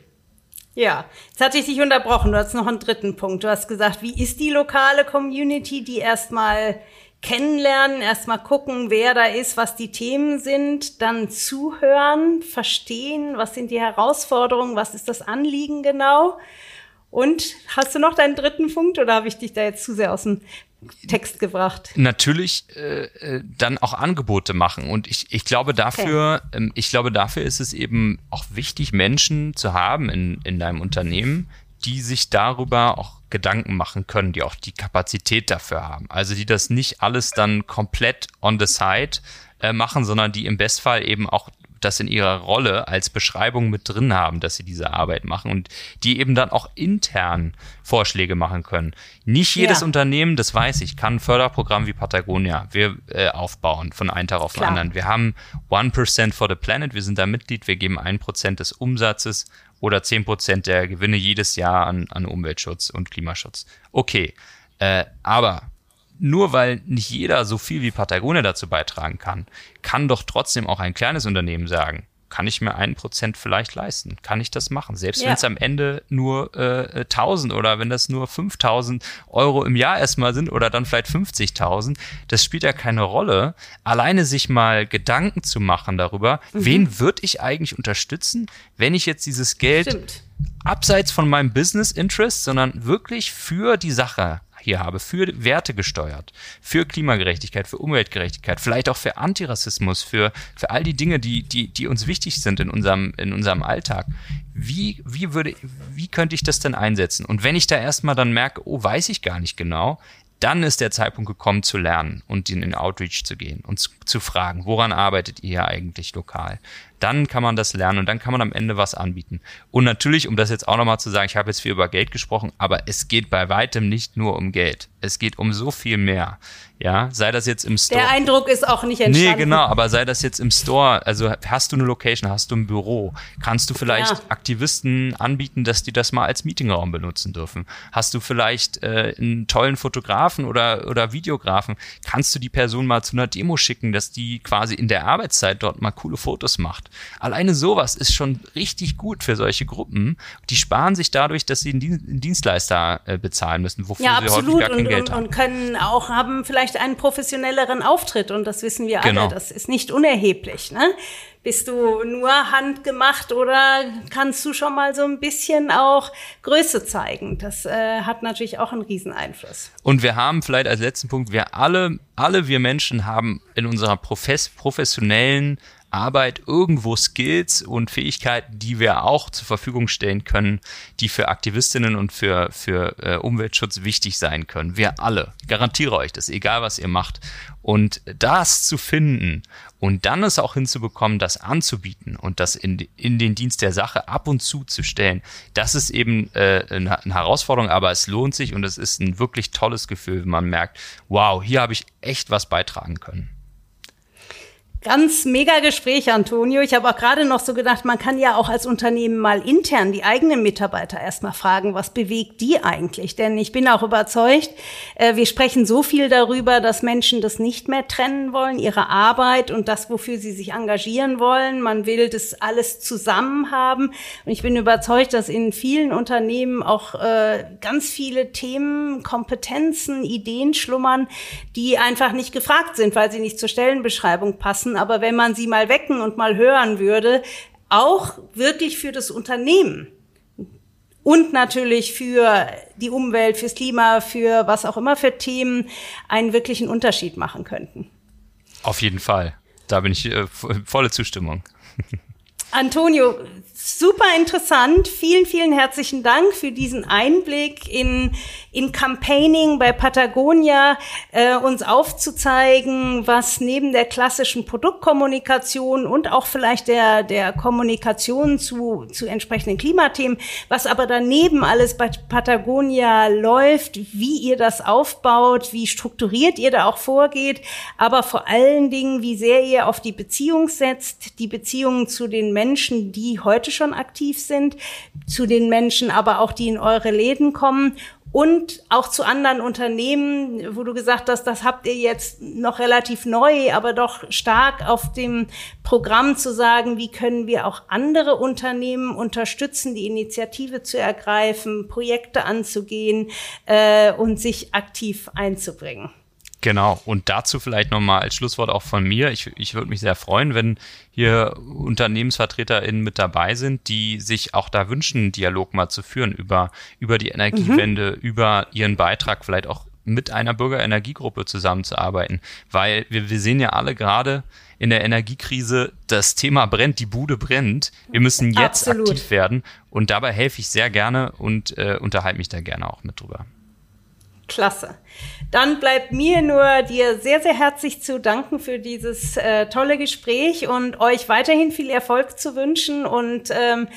Ja, jetzt hatte ich dich unterbrochen. Du hast noch einen dritten Punkt. Du hast gesagt, wie ist die lokale Community, die erstmal kennenlernen, erstmal gucken, wer da ist, was die Themen sind, dann zuhören, verstehen, was sind die Herausforderungen, was ist das Anliegen genau. Und hast du noch deinen dritten Punkt oder habe ich dich da jetzt zu sehr aus dem Text gebracht. Natürlich äh, äh, dann auch Angebote machen. Und ich, ich glaube dafür, okay. ähm, ich glaube dafür ist es eben auch wichtig, Menschen zu haben in, in deinem Unternehmen, die sich darüber auch Gedanken machen können, die auch die Kapazität dafür haben. Also die das nicht alles dann komplett on the side äh, machen, sondern die im Bestfall eben auch das in ihrer Rolle als Beschreibung mit drin haben, dass sie diese Arbeit machen und die eben dann auch intern Vorschläge machen können. Nicht jedes ja. Unternehmen, das weiß ich, kann ein Förderprogramm wie Patagonia wir äh, aufbauen von einem Tag auf den anderen. Wir haben 1% for the Planet, wir sind da Mitglied, wir geben 1% des Umsatzes oder 10% der Gewinne jedes Jahr an, an Umweltschutz und Klimaschutz. Okay, äh, aber nur weil nicht jeder so viel wie Patagonia dazu beitragen kann, kann doch trotzdem auch ein kleines Unternehmen sagen, kann ich mir ein Prozent vielleicht leisten? Kann ich das machen? Selbst ja. wenn es am Ende nur äh, 1000 oder wenn das nur 5000 Euro im Jahr erstmal sind oder dann vielleicht 50.000, das spielt ja keine Rolle. Alleine sich mal Gedanken zu machen darüber, mhm. wen würde ich eigentlich unterstützen, wenn ich jetzt dieses Geld Stimmt. abseits von meinem Business Interest, sondern wirklich für die Sache hier habe, für Werte gesteuert, für Klimagerechtigkeit, für Umweltgerechtigkeit, vielleicht auch für Antirassismus, für, für all die Dinge, die, die, die uns wichtig sind in unserem, in unserem Alltag. Wie, wie würde, wie könnte ich das denn einsetzen? Und wenn ich da erstmal dann merke, oh, weiß ich gar nicht genau, dann ist der Zeitpunkt gekommen zu lernen und in den Outreach zu gehen und zu, zu fragen, woran arbeitet ihr eigentlich lokal? Dann kann man das lernen und dann kann man am Ende was anbieten. Und natürlich, um das jetzt auch nochmal zu sagen, ich habe jetzt viel über Geld gesprochen, aber es geht bei weitem nicht nur um Geld. Es geht um so viel mehr. Ja, sei das jetzt im Store. Der Eindruck ist auch nicht entstanden. Nee, genau, aber sei das jetzt im Store, also hast du eine Location, hast du ein Büro, kannst du vielleicht ja. Aktivisten anbieten, dass die das mal als Meetingraum benutzen dürfen? Hast du vielleicht äh, einen tollen Fotografen oder, oder Videografen? Kannst du die Person mal zu einer Demo schicken, dass die quasi in der Arbeitszeit dort mal coole Fotos macht? Alleine sowas ist schon richtig gut für solche Gruppen. Die sparen sich dadurch, dass sie einen Dienstleister äh, bezahlen müssen, wofür ja, sie häufig gar kein und, Geld und, haben. Und können auch haben vielleicht einen professionelleren Auftritt und das wissen wir genau. alle. Das ist nicht unerheblich. Ne? Bist du nur handgemacht oder kannst du schon mal so ein bisschen auch Größe zeigen? Das äh, hat natürlich auch einen Rieseneinfluss. Und wir haben vielleicht als letzten Punkt, wir alle, alle wir Menschen haben in unserer Profes professionellen Arbeit irgendwo Skills und Fähigkeiten, die wir auch zur Verfügung stellen können, die für Aktivistinnen und für, für äh, Umweltschutz wichtig sein können. Wir alle. Garantiere euch das, egal was ihr macht. Und das zu finden und dann es auch hinzubekommen, das anzubieten und das in, in den Dienst der Sache ab und zu zu stellen, das ist eben äh, eine, eine Herausforderung, aber es lohnt sich und es ist ein wirklich tolles Gefühl, wenn man merkt, wow, hier habe ich echt was beitragen können. Ganz mega Gespräch, Antonio. Ich habe auch gerade noch so gedacht, man kann ja auch als Unternehmen mal intern die eigenen Mitarbeiter erstmal fragen, was bewegt die eigentlich? Denn ich bin auch überzeugt, äh, wir sprechen so viel darüber, dass Menschen das nicht mehr trennen wollen, ihre Arbeit und das, wofür sie sich engagieren wollen. Man will das alles zusammen haben. Und ich bin überzeugt, dass in vielen Unternehmen auch äh, ganz viele Themen, Kompetenzen, Ideen schlummern, die einfach nicht gefragt sind, weil sie nicht zur Stellenbeschreibung passen lassen, aber wenn man sie mal wecken und mal hören würde, auch wirklich für das Unternehmen und natürlich für die Umwelt, fürs Klima, für was auch immer für Themen einen wirklichen Unterschied machen könnten. Auf jeden Fall. Da bin ich äh, volle Zustimmung. [LAUGHS] Antonio, super interessant. Vielen, vielen herzlichen Dank für diesen Einblick in, in Campaigning bei Patagonia, äh, uns aufzuzeigen, was neben der klassischen Produktkommunikation und auch vielleicht der, der Kommunikation zu, zu entsprechenden Klimathemen, was aber daneben alles bei Patagonia läuft, wie ihr das aufbaut, wie strukturiert ihr da auch vorgeht, aber vor allen Dingen, wie sehr ihr auf die Beziehung setzt, die Beziehungen zu den Menschen, die heute schon aktiv sind, zu den Menschen aber auch, die in eure Läden kommen und auch zu anderen Unternehmen, wo du gesagt hast, das habt ihr jetzt noch relativ neu, aber doch stark auf dem Programm zu sagen, wie können wir auch andere Unternehmen unterstützen, die Initiative zu ergreifen, Projekte anzugehen äh, und sich aktiv einzubringen. Genau, und dazu vielleicht nochmal als Schlusswort auch von mir. Ich, ich würde mich sehr freuen, wenn hier UnternehmensvertreterInnen mit dabei sind, die sich auch da wünschen, einen Dialog mal zu führen über, über die Energiewende, mhm. über ihren Beitrag, vielleicht auch mit einer Bürgerenergiegruppe zusammenzuarbeiten. Weil wir, wir sehen ja alle gerade in der Energiekrise, das Thema brennt, die Bude brennt. Wir müssen jetzt Absolut. aktiv werden und dabei helfe ich sehr gerne und äh, unterhalte mich da gerne auch mit drüber. Klasse. Dann bleibt mir nur dir sehr, sehr herzlich zu danken für dieses äh, tolle Gespräch und euch weiterhin viel Erfolg zu wünschen und ähm,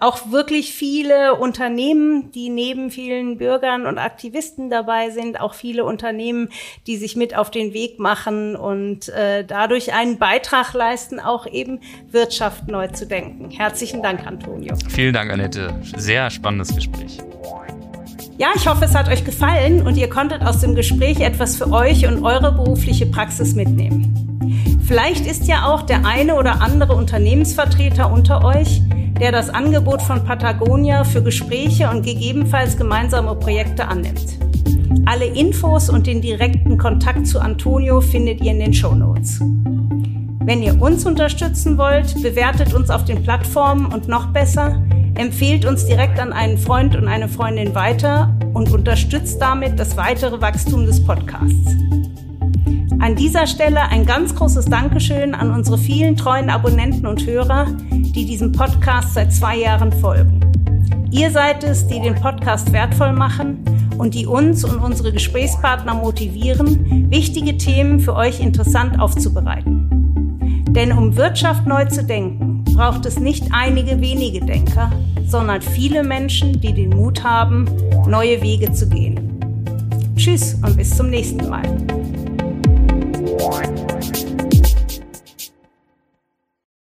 auch wirklich viele Unternehmen, die neben vielen Bürgern und Aktivisten dabei sind, auch viele Unternehmen, die sich mit auf den Weg machen und äh, dadurch einen Beitrag leisten, auch eben Wirtschaft neu zu denken. Herzlichen Dank, Antonio. Vielen Dank, Annette. Sehr spannendes Gespräch. Ja, ich hoffe, es hat euch gefallen und ihr konntet aus dem Gespräch etwas für euch und eure berufliche Praxis mitnehmen. Vielleicht ist ja auch der eine oder andere Unternehmensvertreter unter euch, der das Angebot von Patagonia für Gespräche und gegebenenfalls gemeinsame Projekte annimmt. Alle Infos und den direkten Kontakt zu Antonio findet ihr in den Show Notes. Wenn ihr uns unterstützen wollt, bewertet uns auf den Plattformen und noch besser, empfehlt uns direkt an einen Freund und eine Freundin weiter und unterstützt damit das weitere Wachstum des Podcasts. An dieser Stelle ein ganz großes Dankeschön an unsere vielen treuen Abonnenten und Hörer, die diesem Podcast seit zwei Jahren folgen. Ihr seid es, die den Podcast wertvoll machen und die uns und unsere Gesprächspartner motivieren, wichtige Themen für euch interessant aufzubereiten. Denn um Wirtschaft neu zu denken, braucht es nicht einige wenige Denker, sondern viele Menschen, die den Mut haben, neue Wege zu gehen. Tschüss und bis zum nächsten Mal.